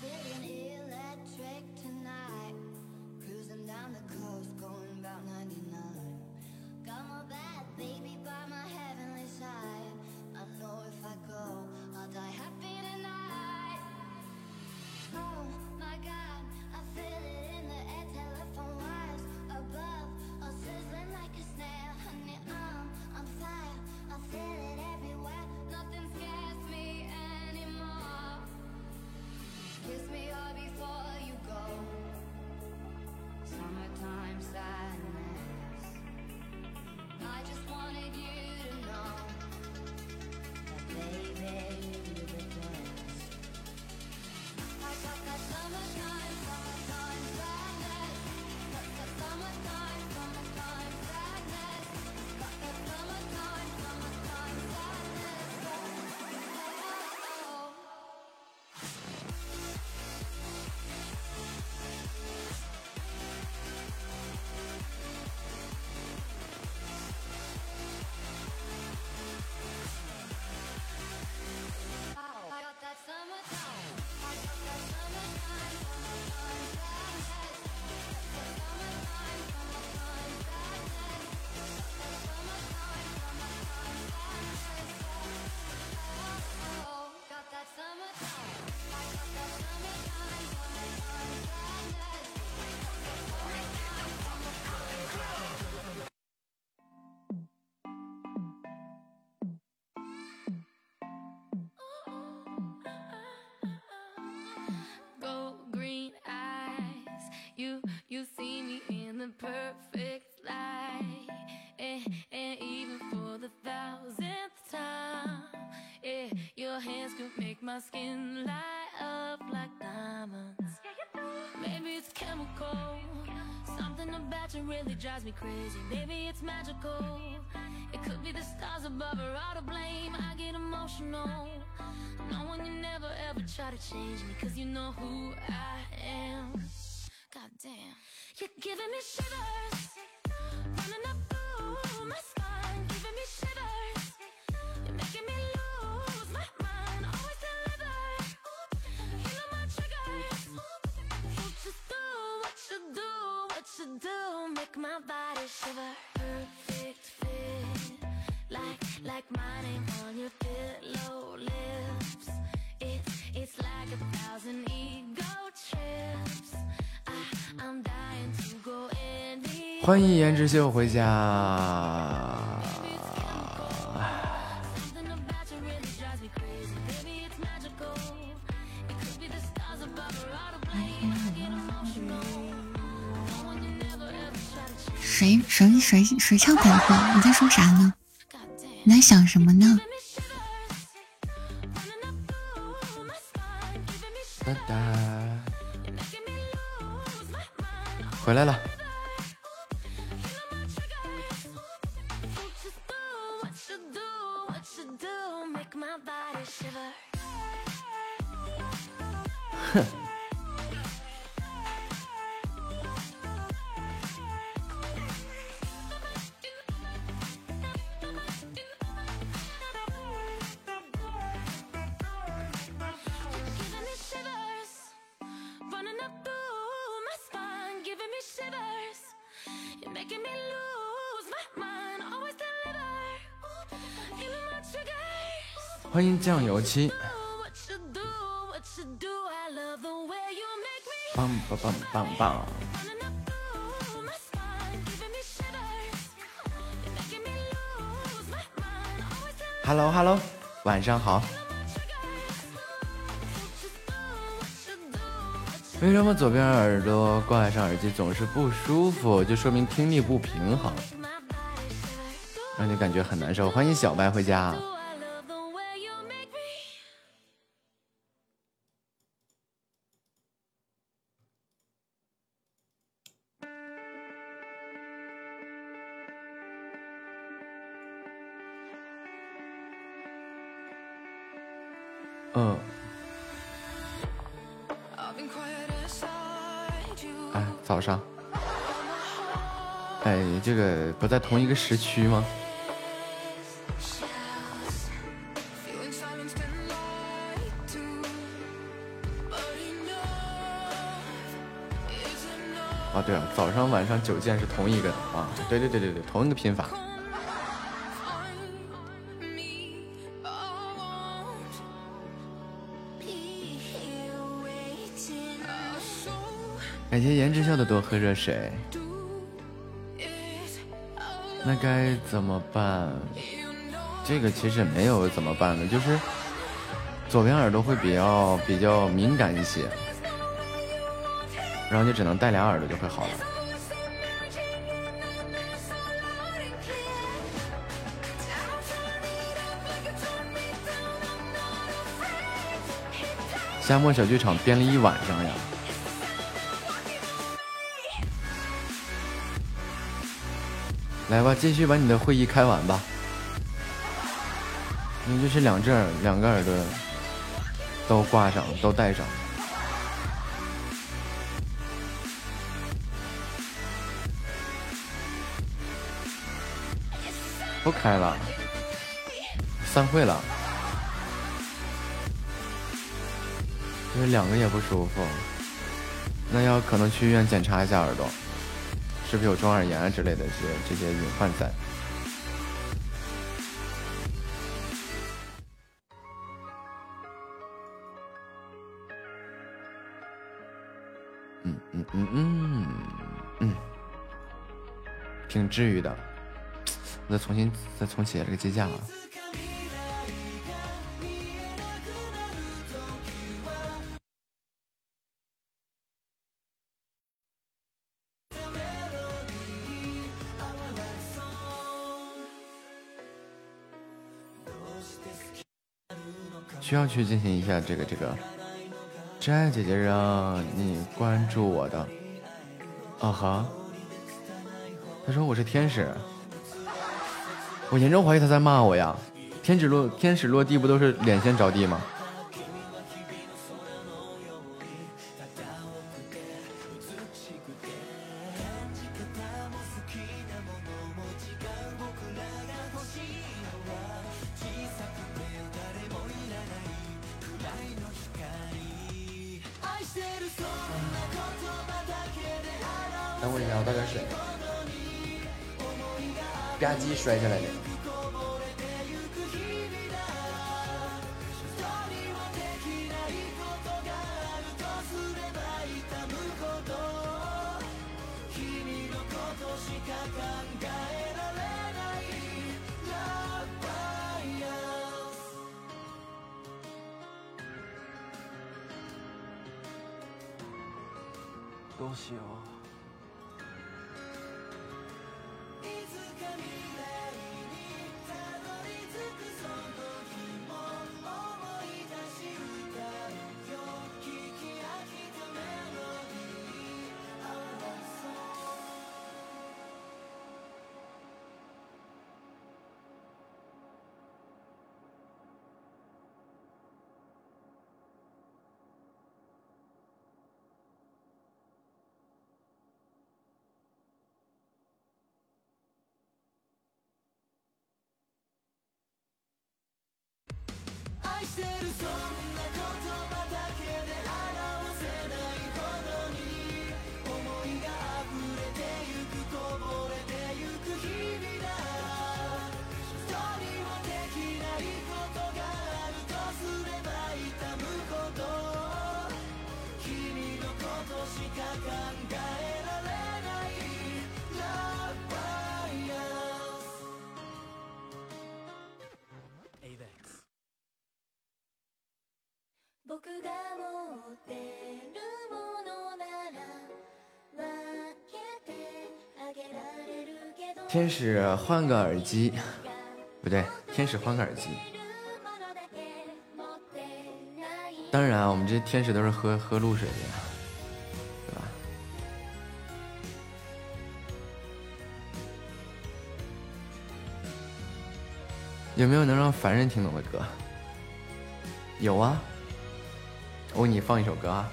civilian drives me crazy. Baby, it's magical. It could be the stars above or out of blame. I get emotional Knowing you never ever try to change me. Cause you know who I am 欢迎颜值秀回家。谁谁谁谁唱反话？你在说啥呢？你在想什么呢？哒哒，回来了。酱油漆。棒棒棒棒棒。哈喽哈喽，晚上好。为什么左边耳朵挂上耳机总是不舒服，就说明听力不平衡，让你感觉很难受。欢迎小白回家。在同一个时区吗？啊，对啊，早上晚上九剑是同一个啊，对对对对对，同一个拼法。感谢颜值秀的多喝热水。那该怎么办？这个其实没有怎么办的，就是左边耳朵会比较比较敏感一些，然后就只能戴俩耳朵就会好了。夏末小剧场编了一晚上呀。来吧，继续把你的会议开完吧。你就是两只耳，两个耳朵都挂上，都戴上。不开了，散会了。就是两个也不舒服，那要可能去医院检查一下耳朵。是不是有中耳炎啊之类的这些这些隐患在？嗯嗯嗯嗯嗯，挺治愈的。我再重新再重启这个机架啊。需要去进行一下这个这个，真爱姐姐让你关注我的，啊哈，他说我是天使，我严重怀疑他在骂我呀，天使落天使落地不都是脸先着地吗？换个耳机，不对，天使换个耳机。当然啊，我们这些天使都是喝喝露水的，对吧？有没有能让凡人听懂的歌？有啊，我给你放一首歌啊。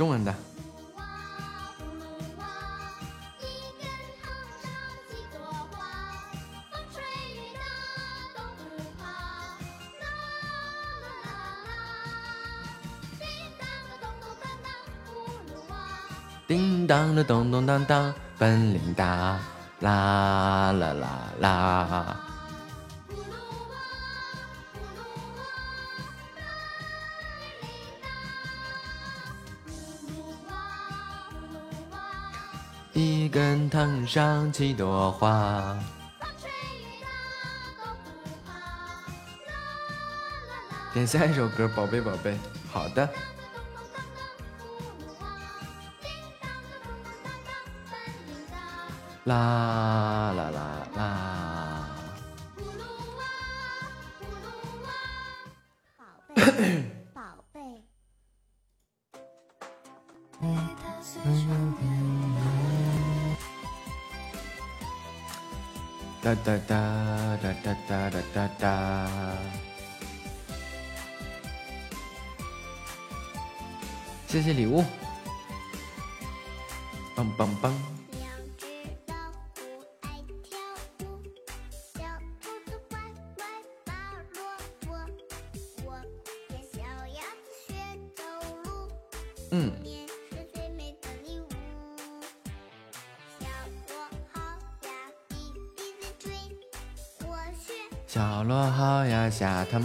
中文的。叮当的咚咚当当，本领大，啦啦啦啦。藤上七朵花。点下一首歌，宝贝宝贝。好的。啦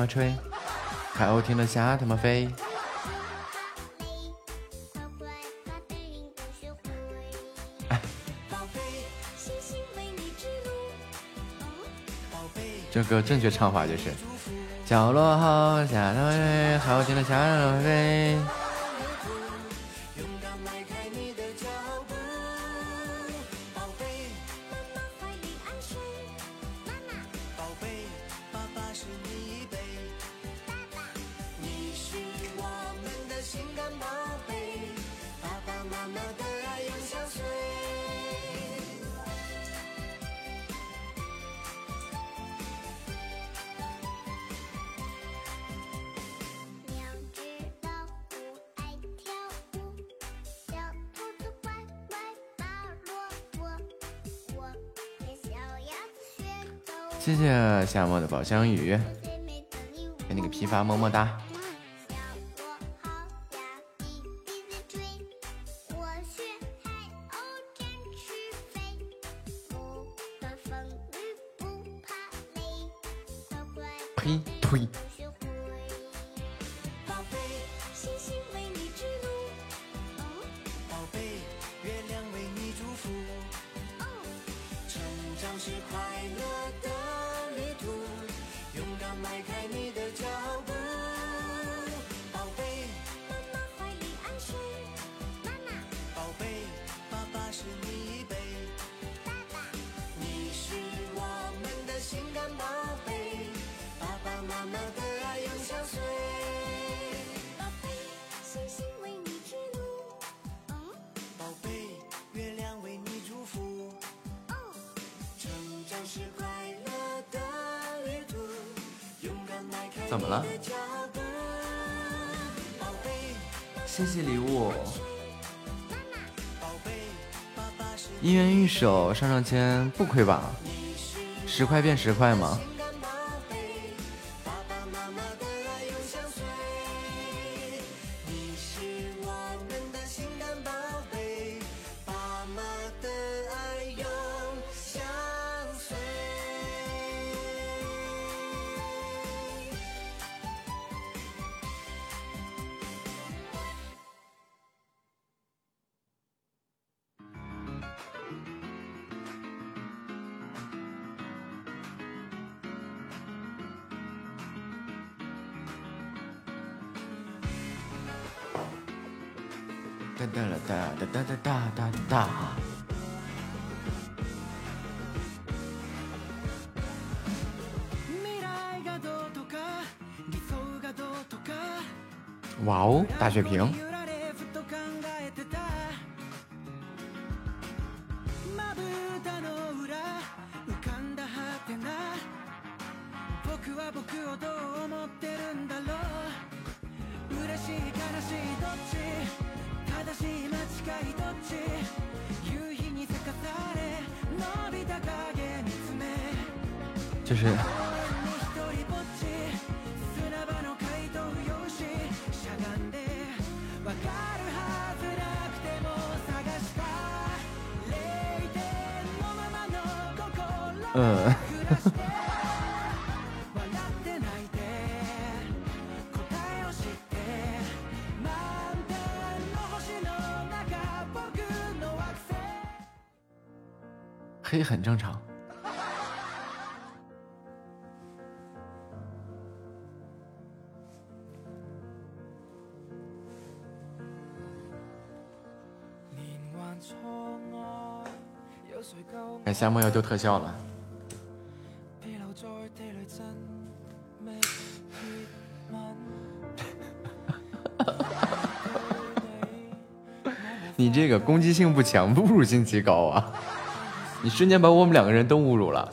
吹，海鸥听得下，他们飞。这个正确唱法就是，角落好下他们，听的下飞。宝箱雨，给你个批发，么么哒。上上签不亏吧？十块变十块吗？很正常。哎，夏末要丢特效了，你这个攻击性不强，侮辱性极高啊！你瞬间把我们两个人都侮辱了。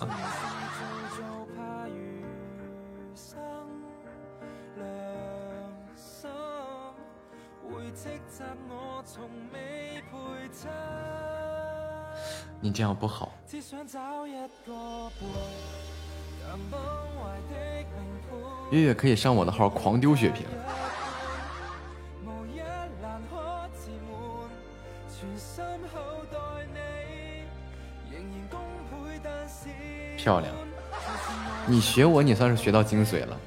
你这样不好。月月可以上我的号狂丢血瓶。漂亮，你学我，你算是学到精髓了。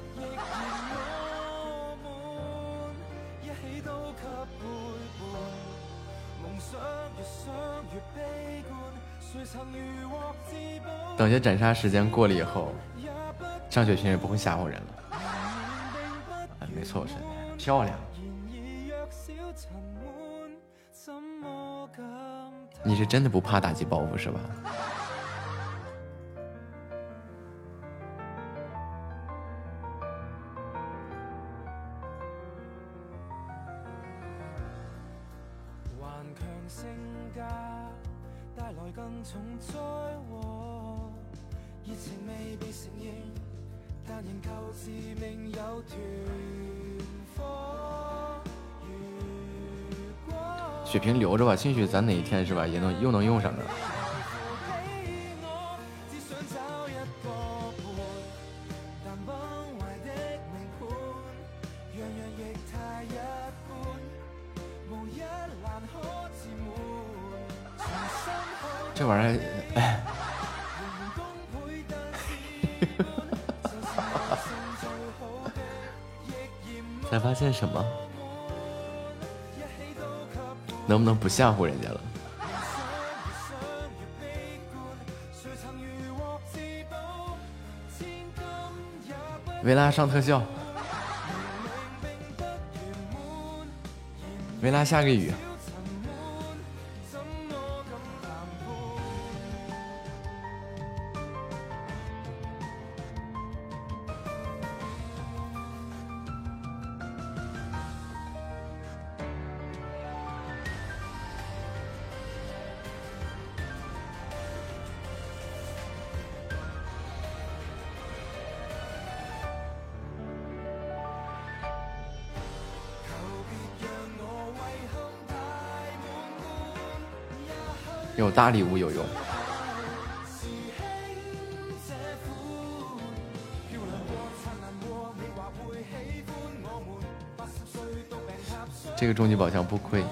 等下斩杀时间过了以后，张雪琴也不会吓唬人了。哎，没错，我是，漂亮。你是真的不怕打击报复是吧？热情未被承認，但仍旧自命有团火。如果血瓶留着吧，兴许咱哪一天是吧，也能又能用上呢。不吓唬人家了？维拉上特效，维拉下个雨。大礼物有用。这个终极宝箱不亏。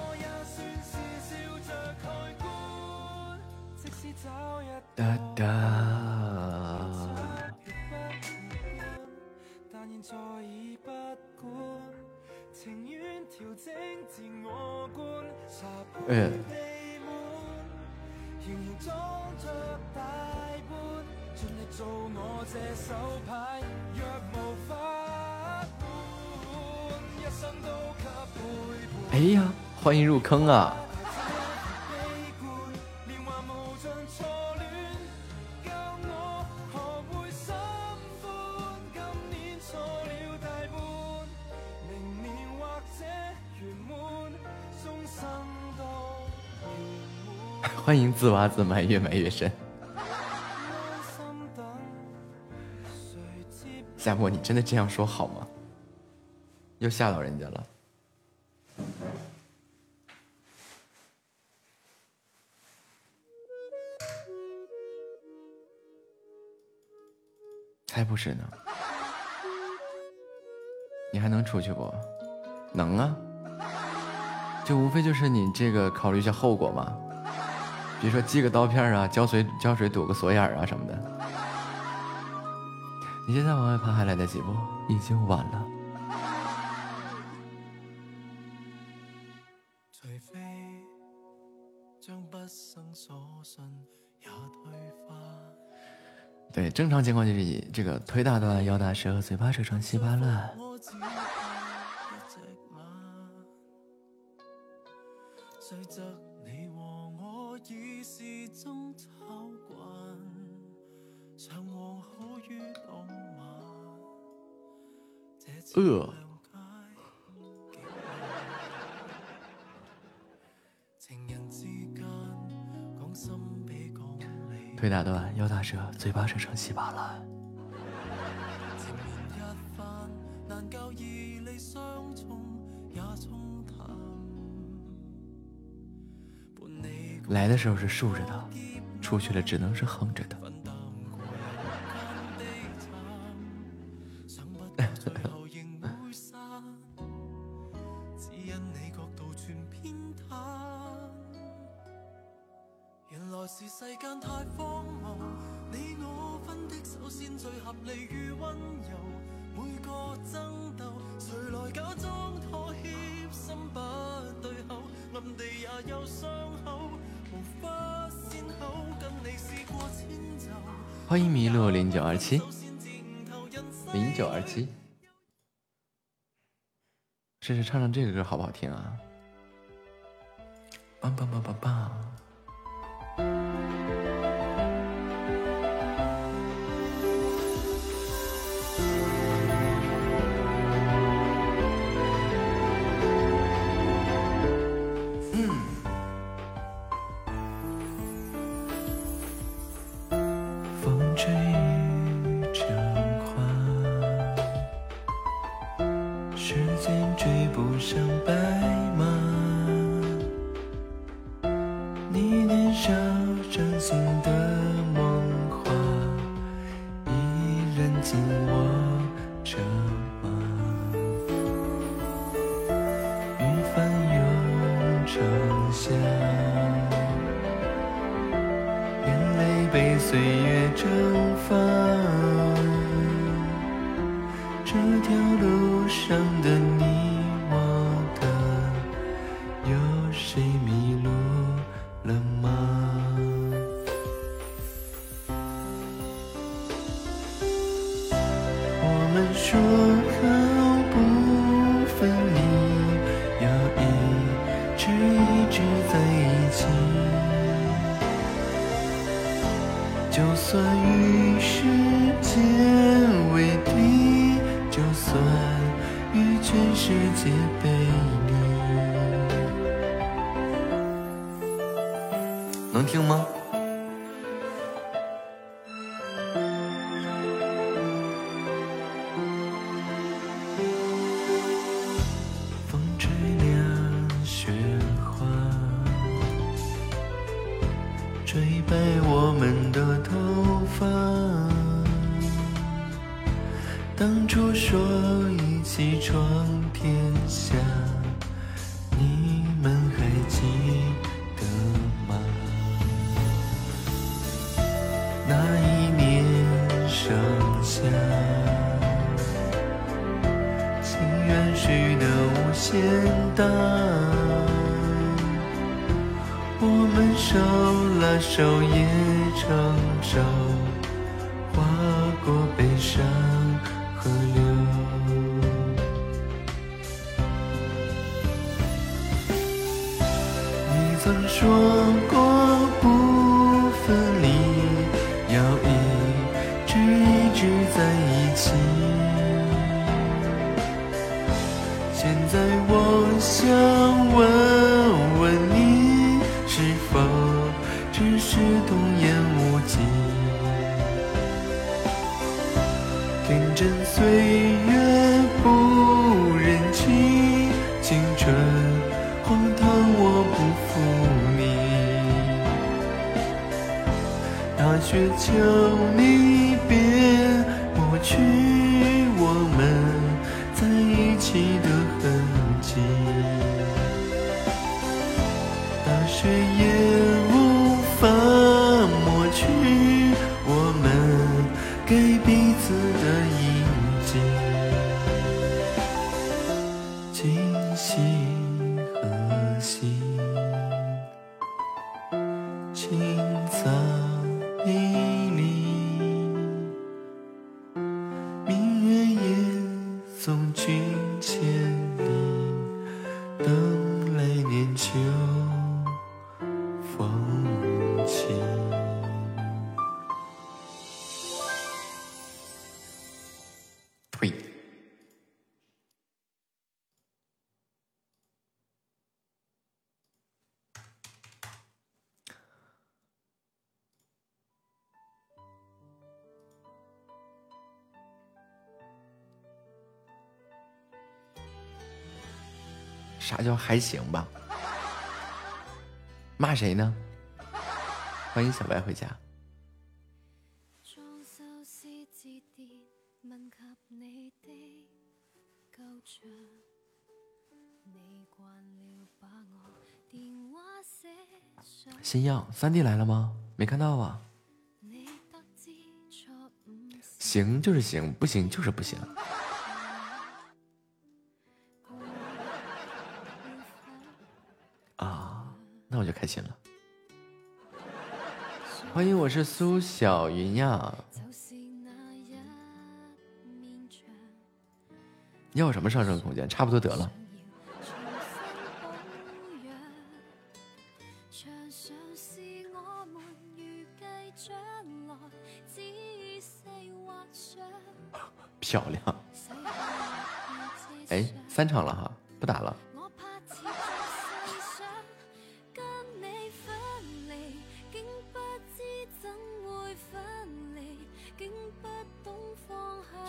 挖子埋越埋越深，夏沫，你真的这样说好吗？又吓到人家了，才不是呢！你还能出去不？能啊，这无非就是你这个考虑一下后果嘛。比如说寄个刀片啊胶水胶水堵个锁眼啊什么的。你现在往外爬还来得及不？已经晚了。对正常情况就是以这个腿打断腰打折嘴巴扯成稀巴烂嘴巴扯成稀巴烂。来的时候是竖着的，出去了只能是横着的。唱唱这个歌好不好听啊？就还行吧，骂谁呢？欢迎小白回家。新样三弟来了吗？没看到啊。行就是行，不行就是不行。开心了。欢迎，我是苏小云呀。你要什么上升空间？差不多得了。漂亮！哎，三场了哈，不打了。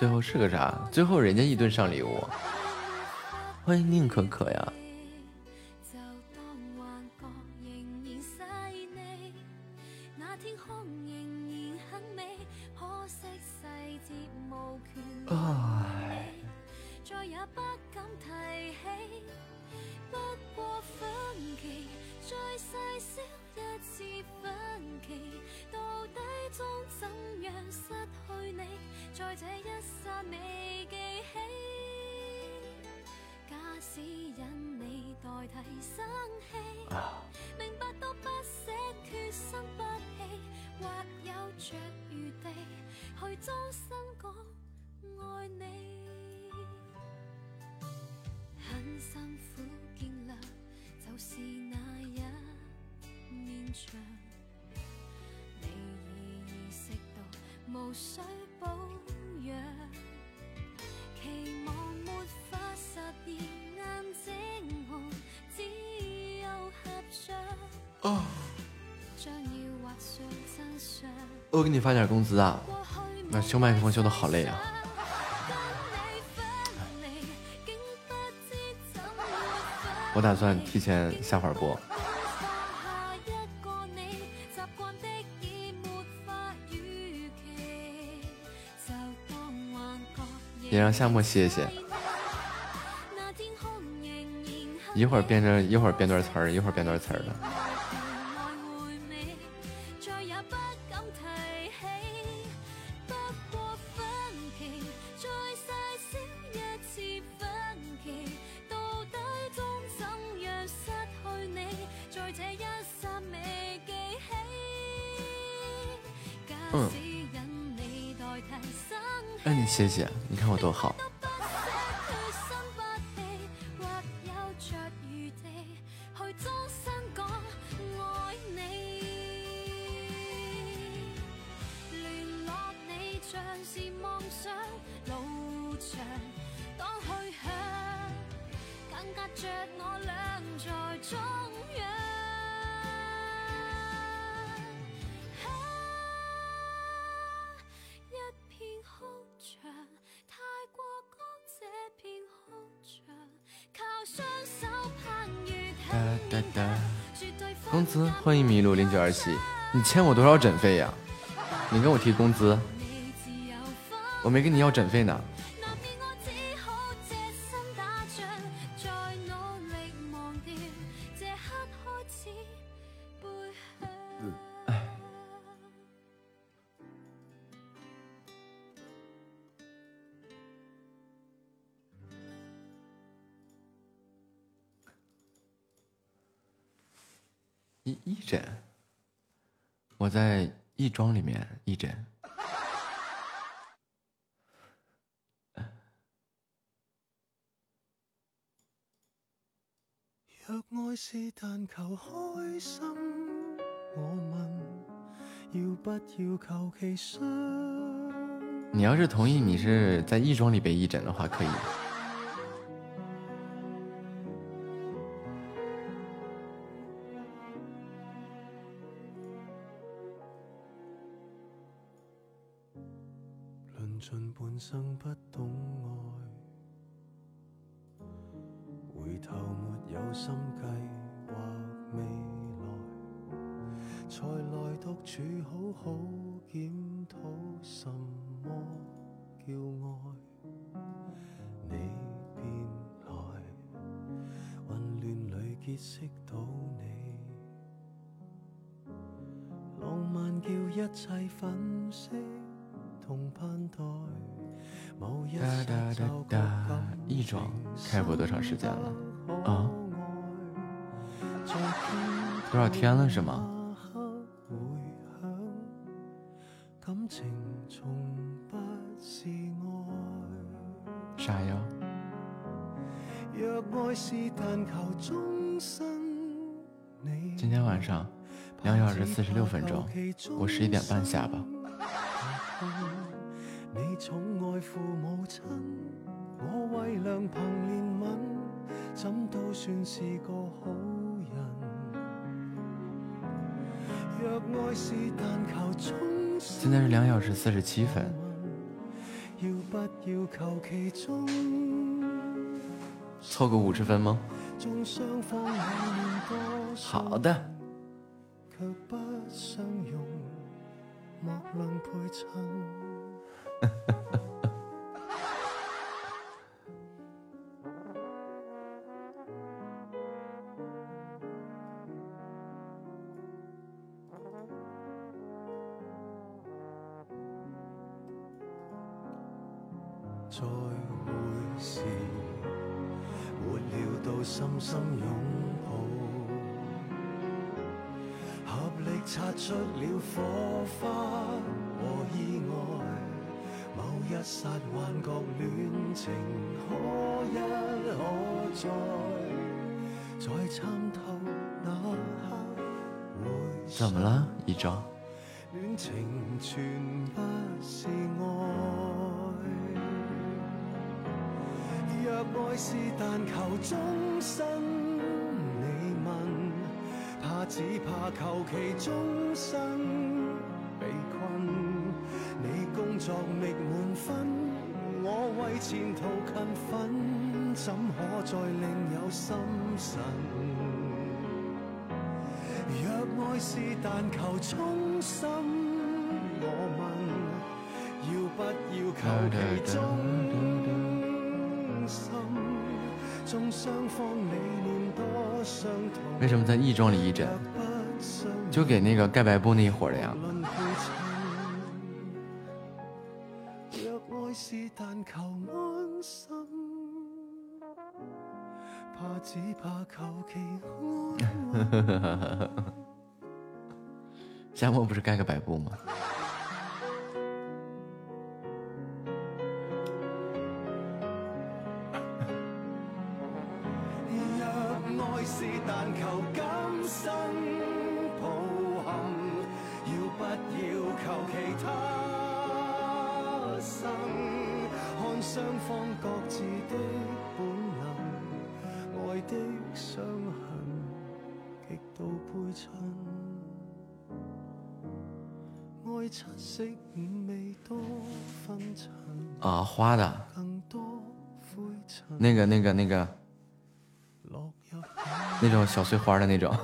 最后是个啥？最后人家一顿上礼物。欢迎宁可可呀。那修麦克风修的好累啊。我打算提前下会儿播。也让夏沫歇歇，一会儿变成一会儿变段词儿，一会儿变段词儿的。儿媳你欠我多少诊费呀？你跟我提工资。我没跟你要诊费呢。庄里面义诊。若爱是但求开心，我问要不要求其伤？你要是同意你是在义庄里被义诊的话，可以。下吧。你宠爱父母亲，我为良朋怜悯，怎都算是个好人。若愛是但求終身，现在是两小时四十七分，要不要求其中？凑个五十分吗？好的。卻不相容，莫论配衬。怎可再另有心神？若爱是但求衷心，我问，要不要求其忠心？縱雙方理念多相同，為什么在義莊里義診？就给那个盖白布那一伙的呀。只怕求其 下播，不是盖个白布吗？那个那种小碎花的那种。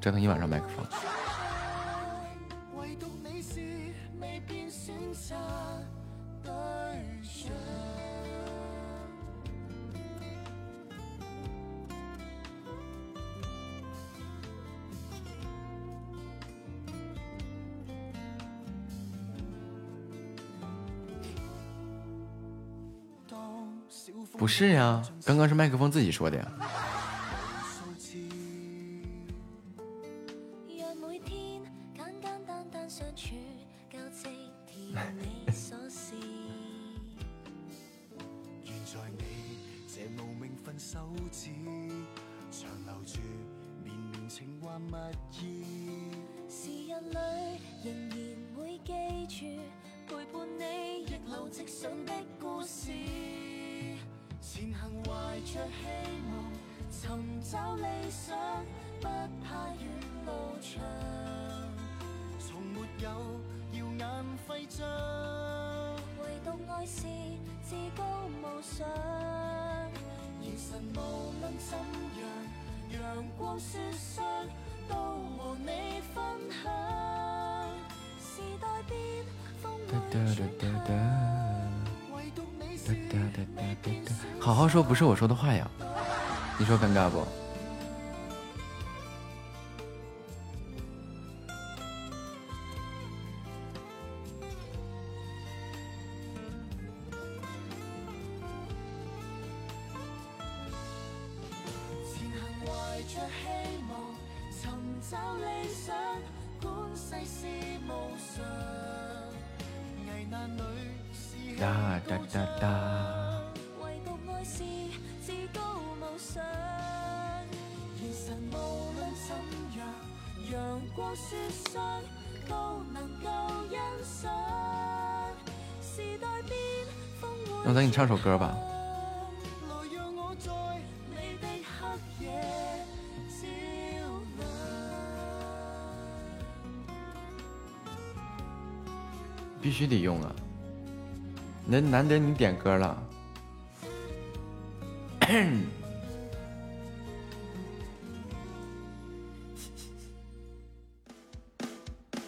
折腾一晚上麦克风。不是呀，刚刚是麦克风自己说的呀。是我说的话呀。你说尴尬不？首歌吧。必须得用啊。难难得你点歌了。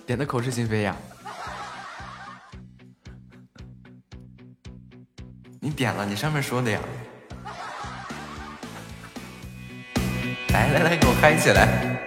点的口是心非呀。你上面说的呀。来来来给我嗨起来。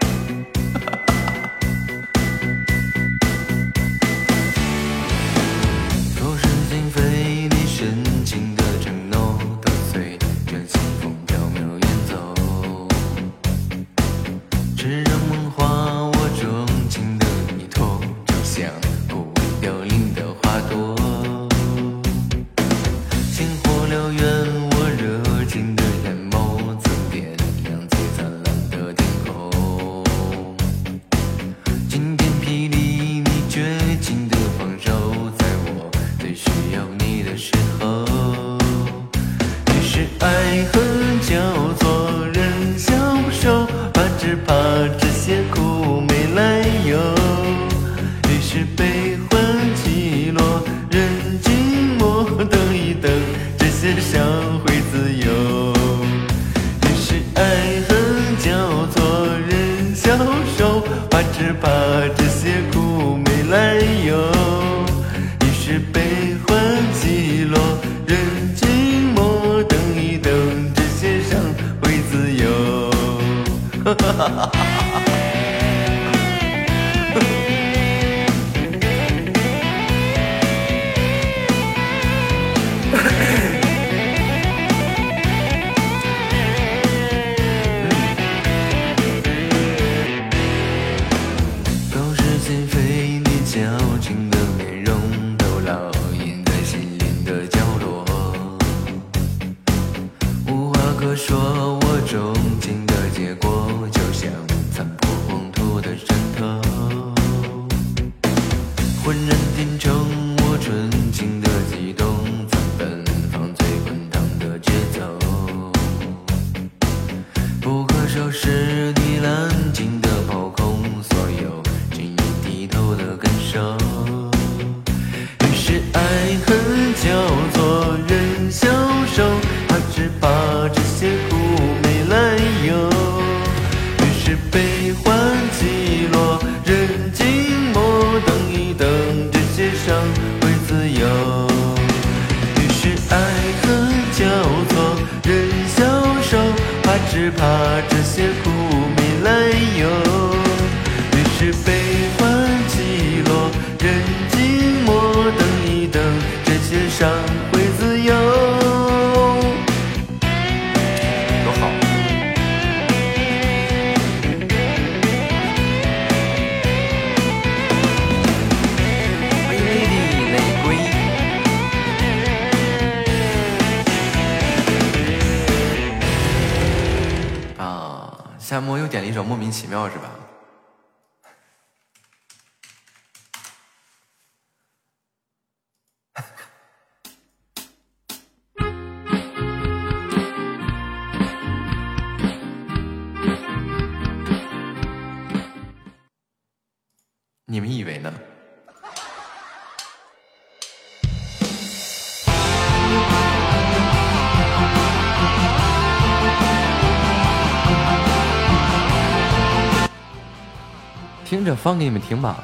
放给你们听吧。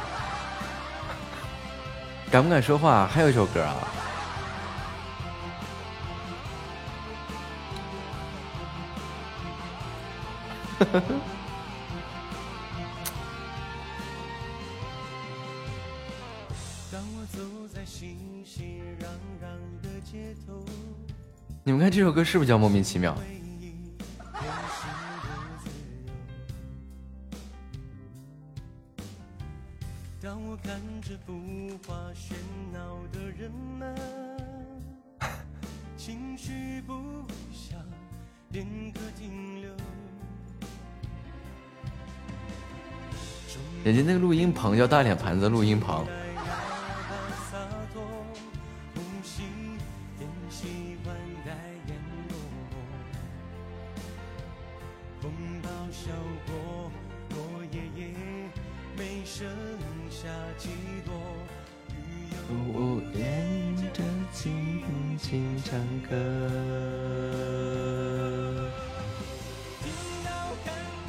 敢不敢说话？还有一首歌啊。当我走在熙熙攘攘的街头，你们看这首歌是不是叫莫名其妙？人家那个录音棚叫大脸盘子录音棚，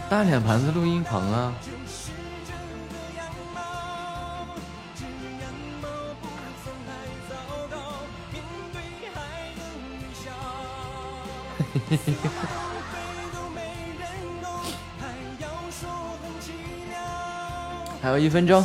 大脸盘子录音棚啊！还有一分钟。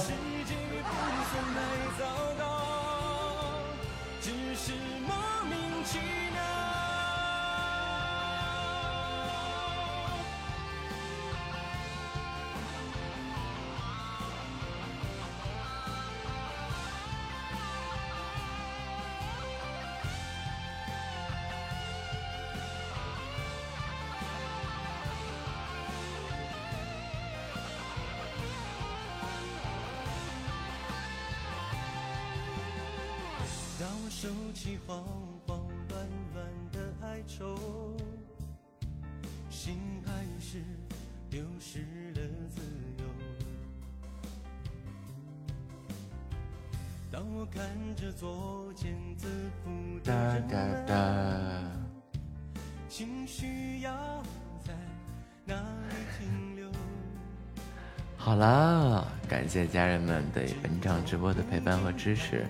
伴和支持。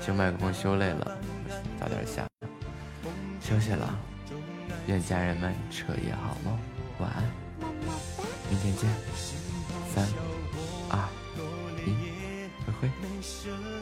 修麦克风修累了，早点下，休息了。愿家人们彻夜好梦，晚安，明天见。三、二、一，灰灰。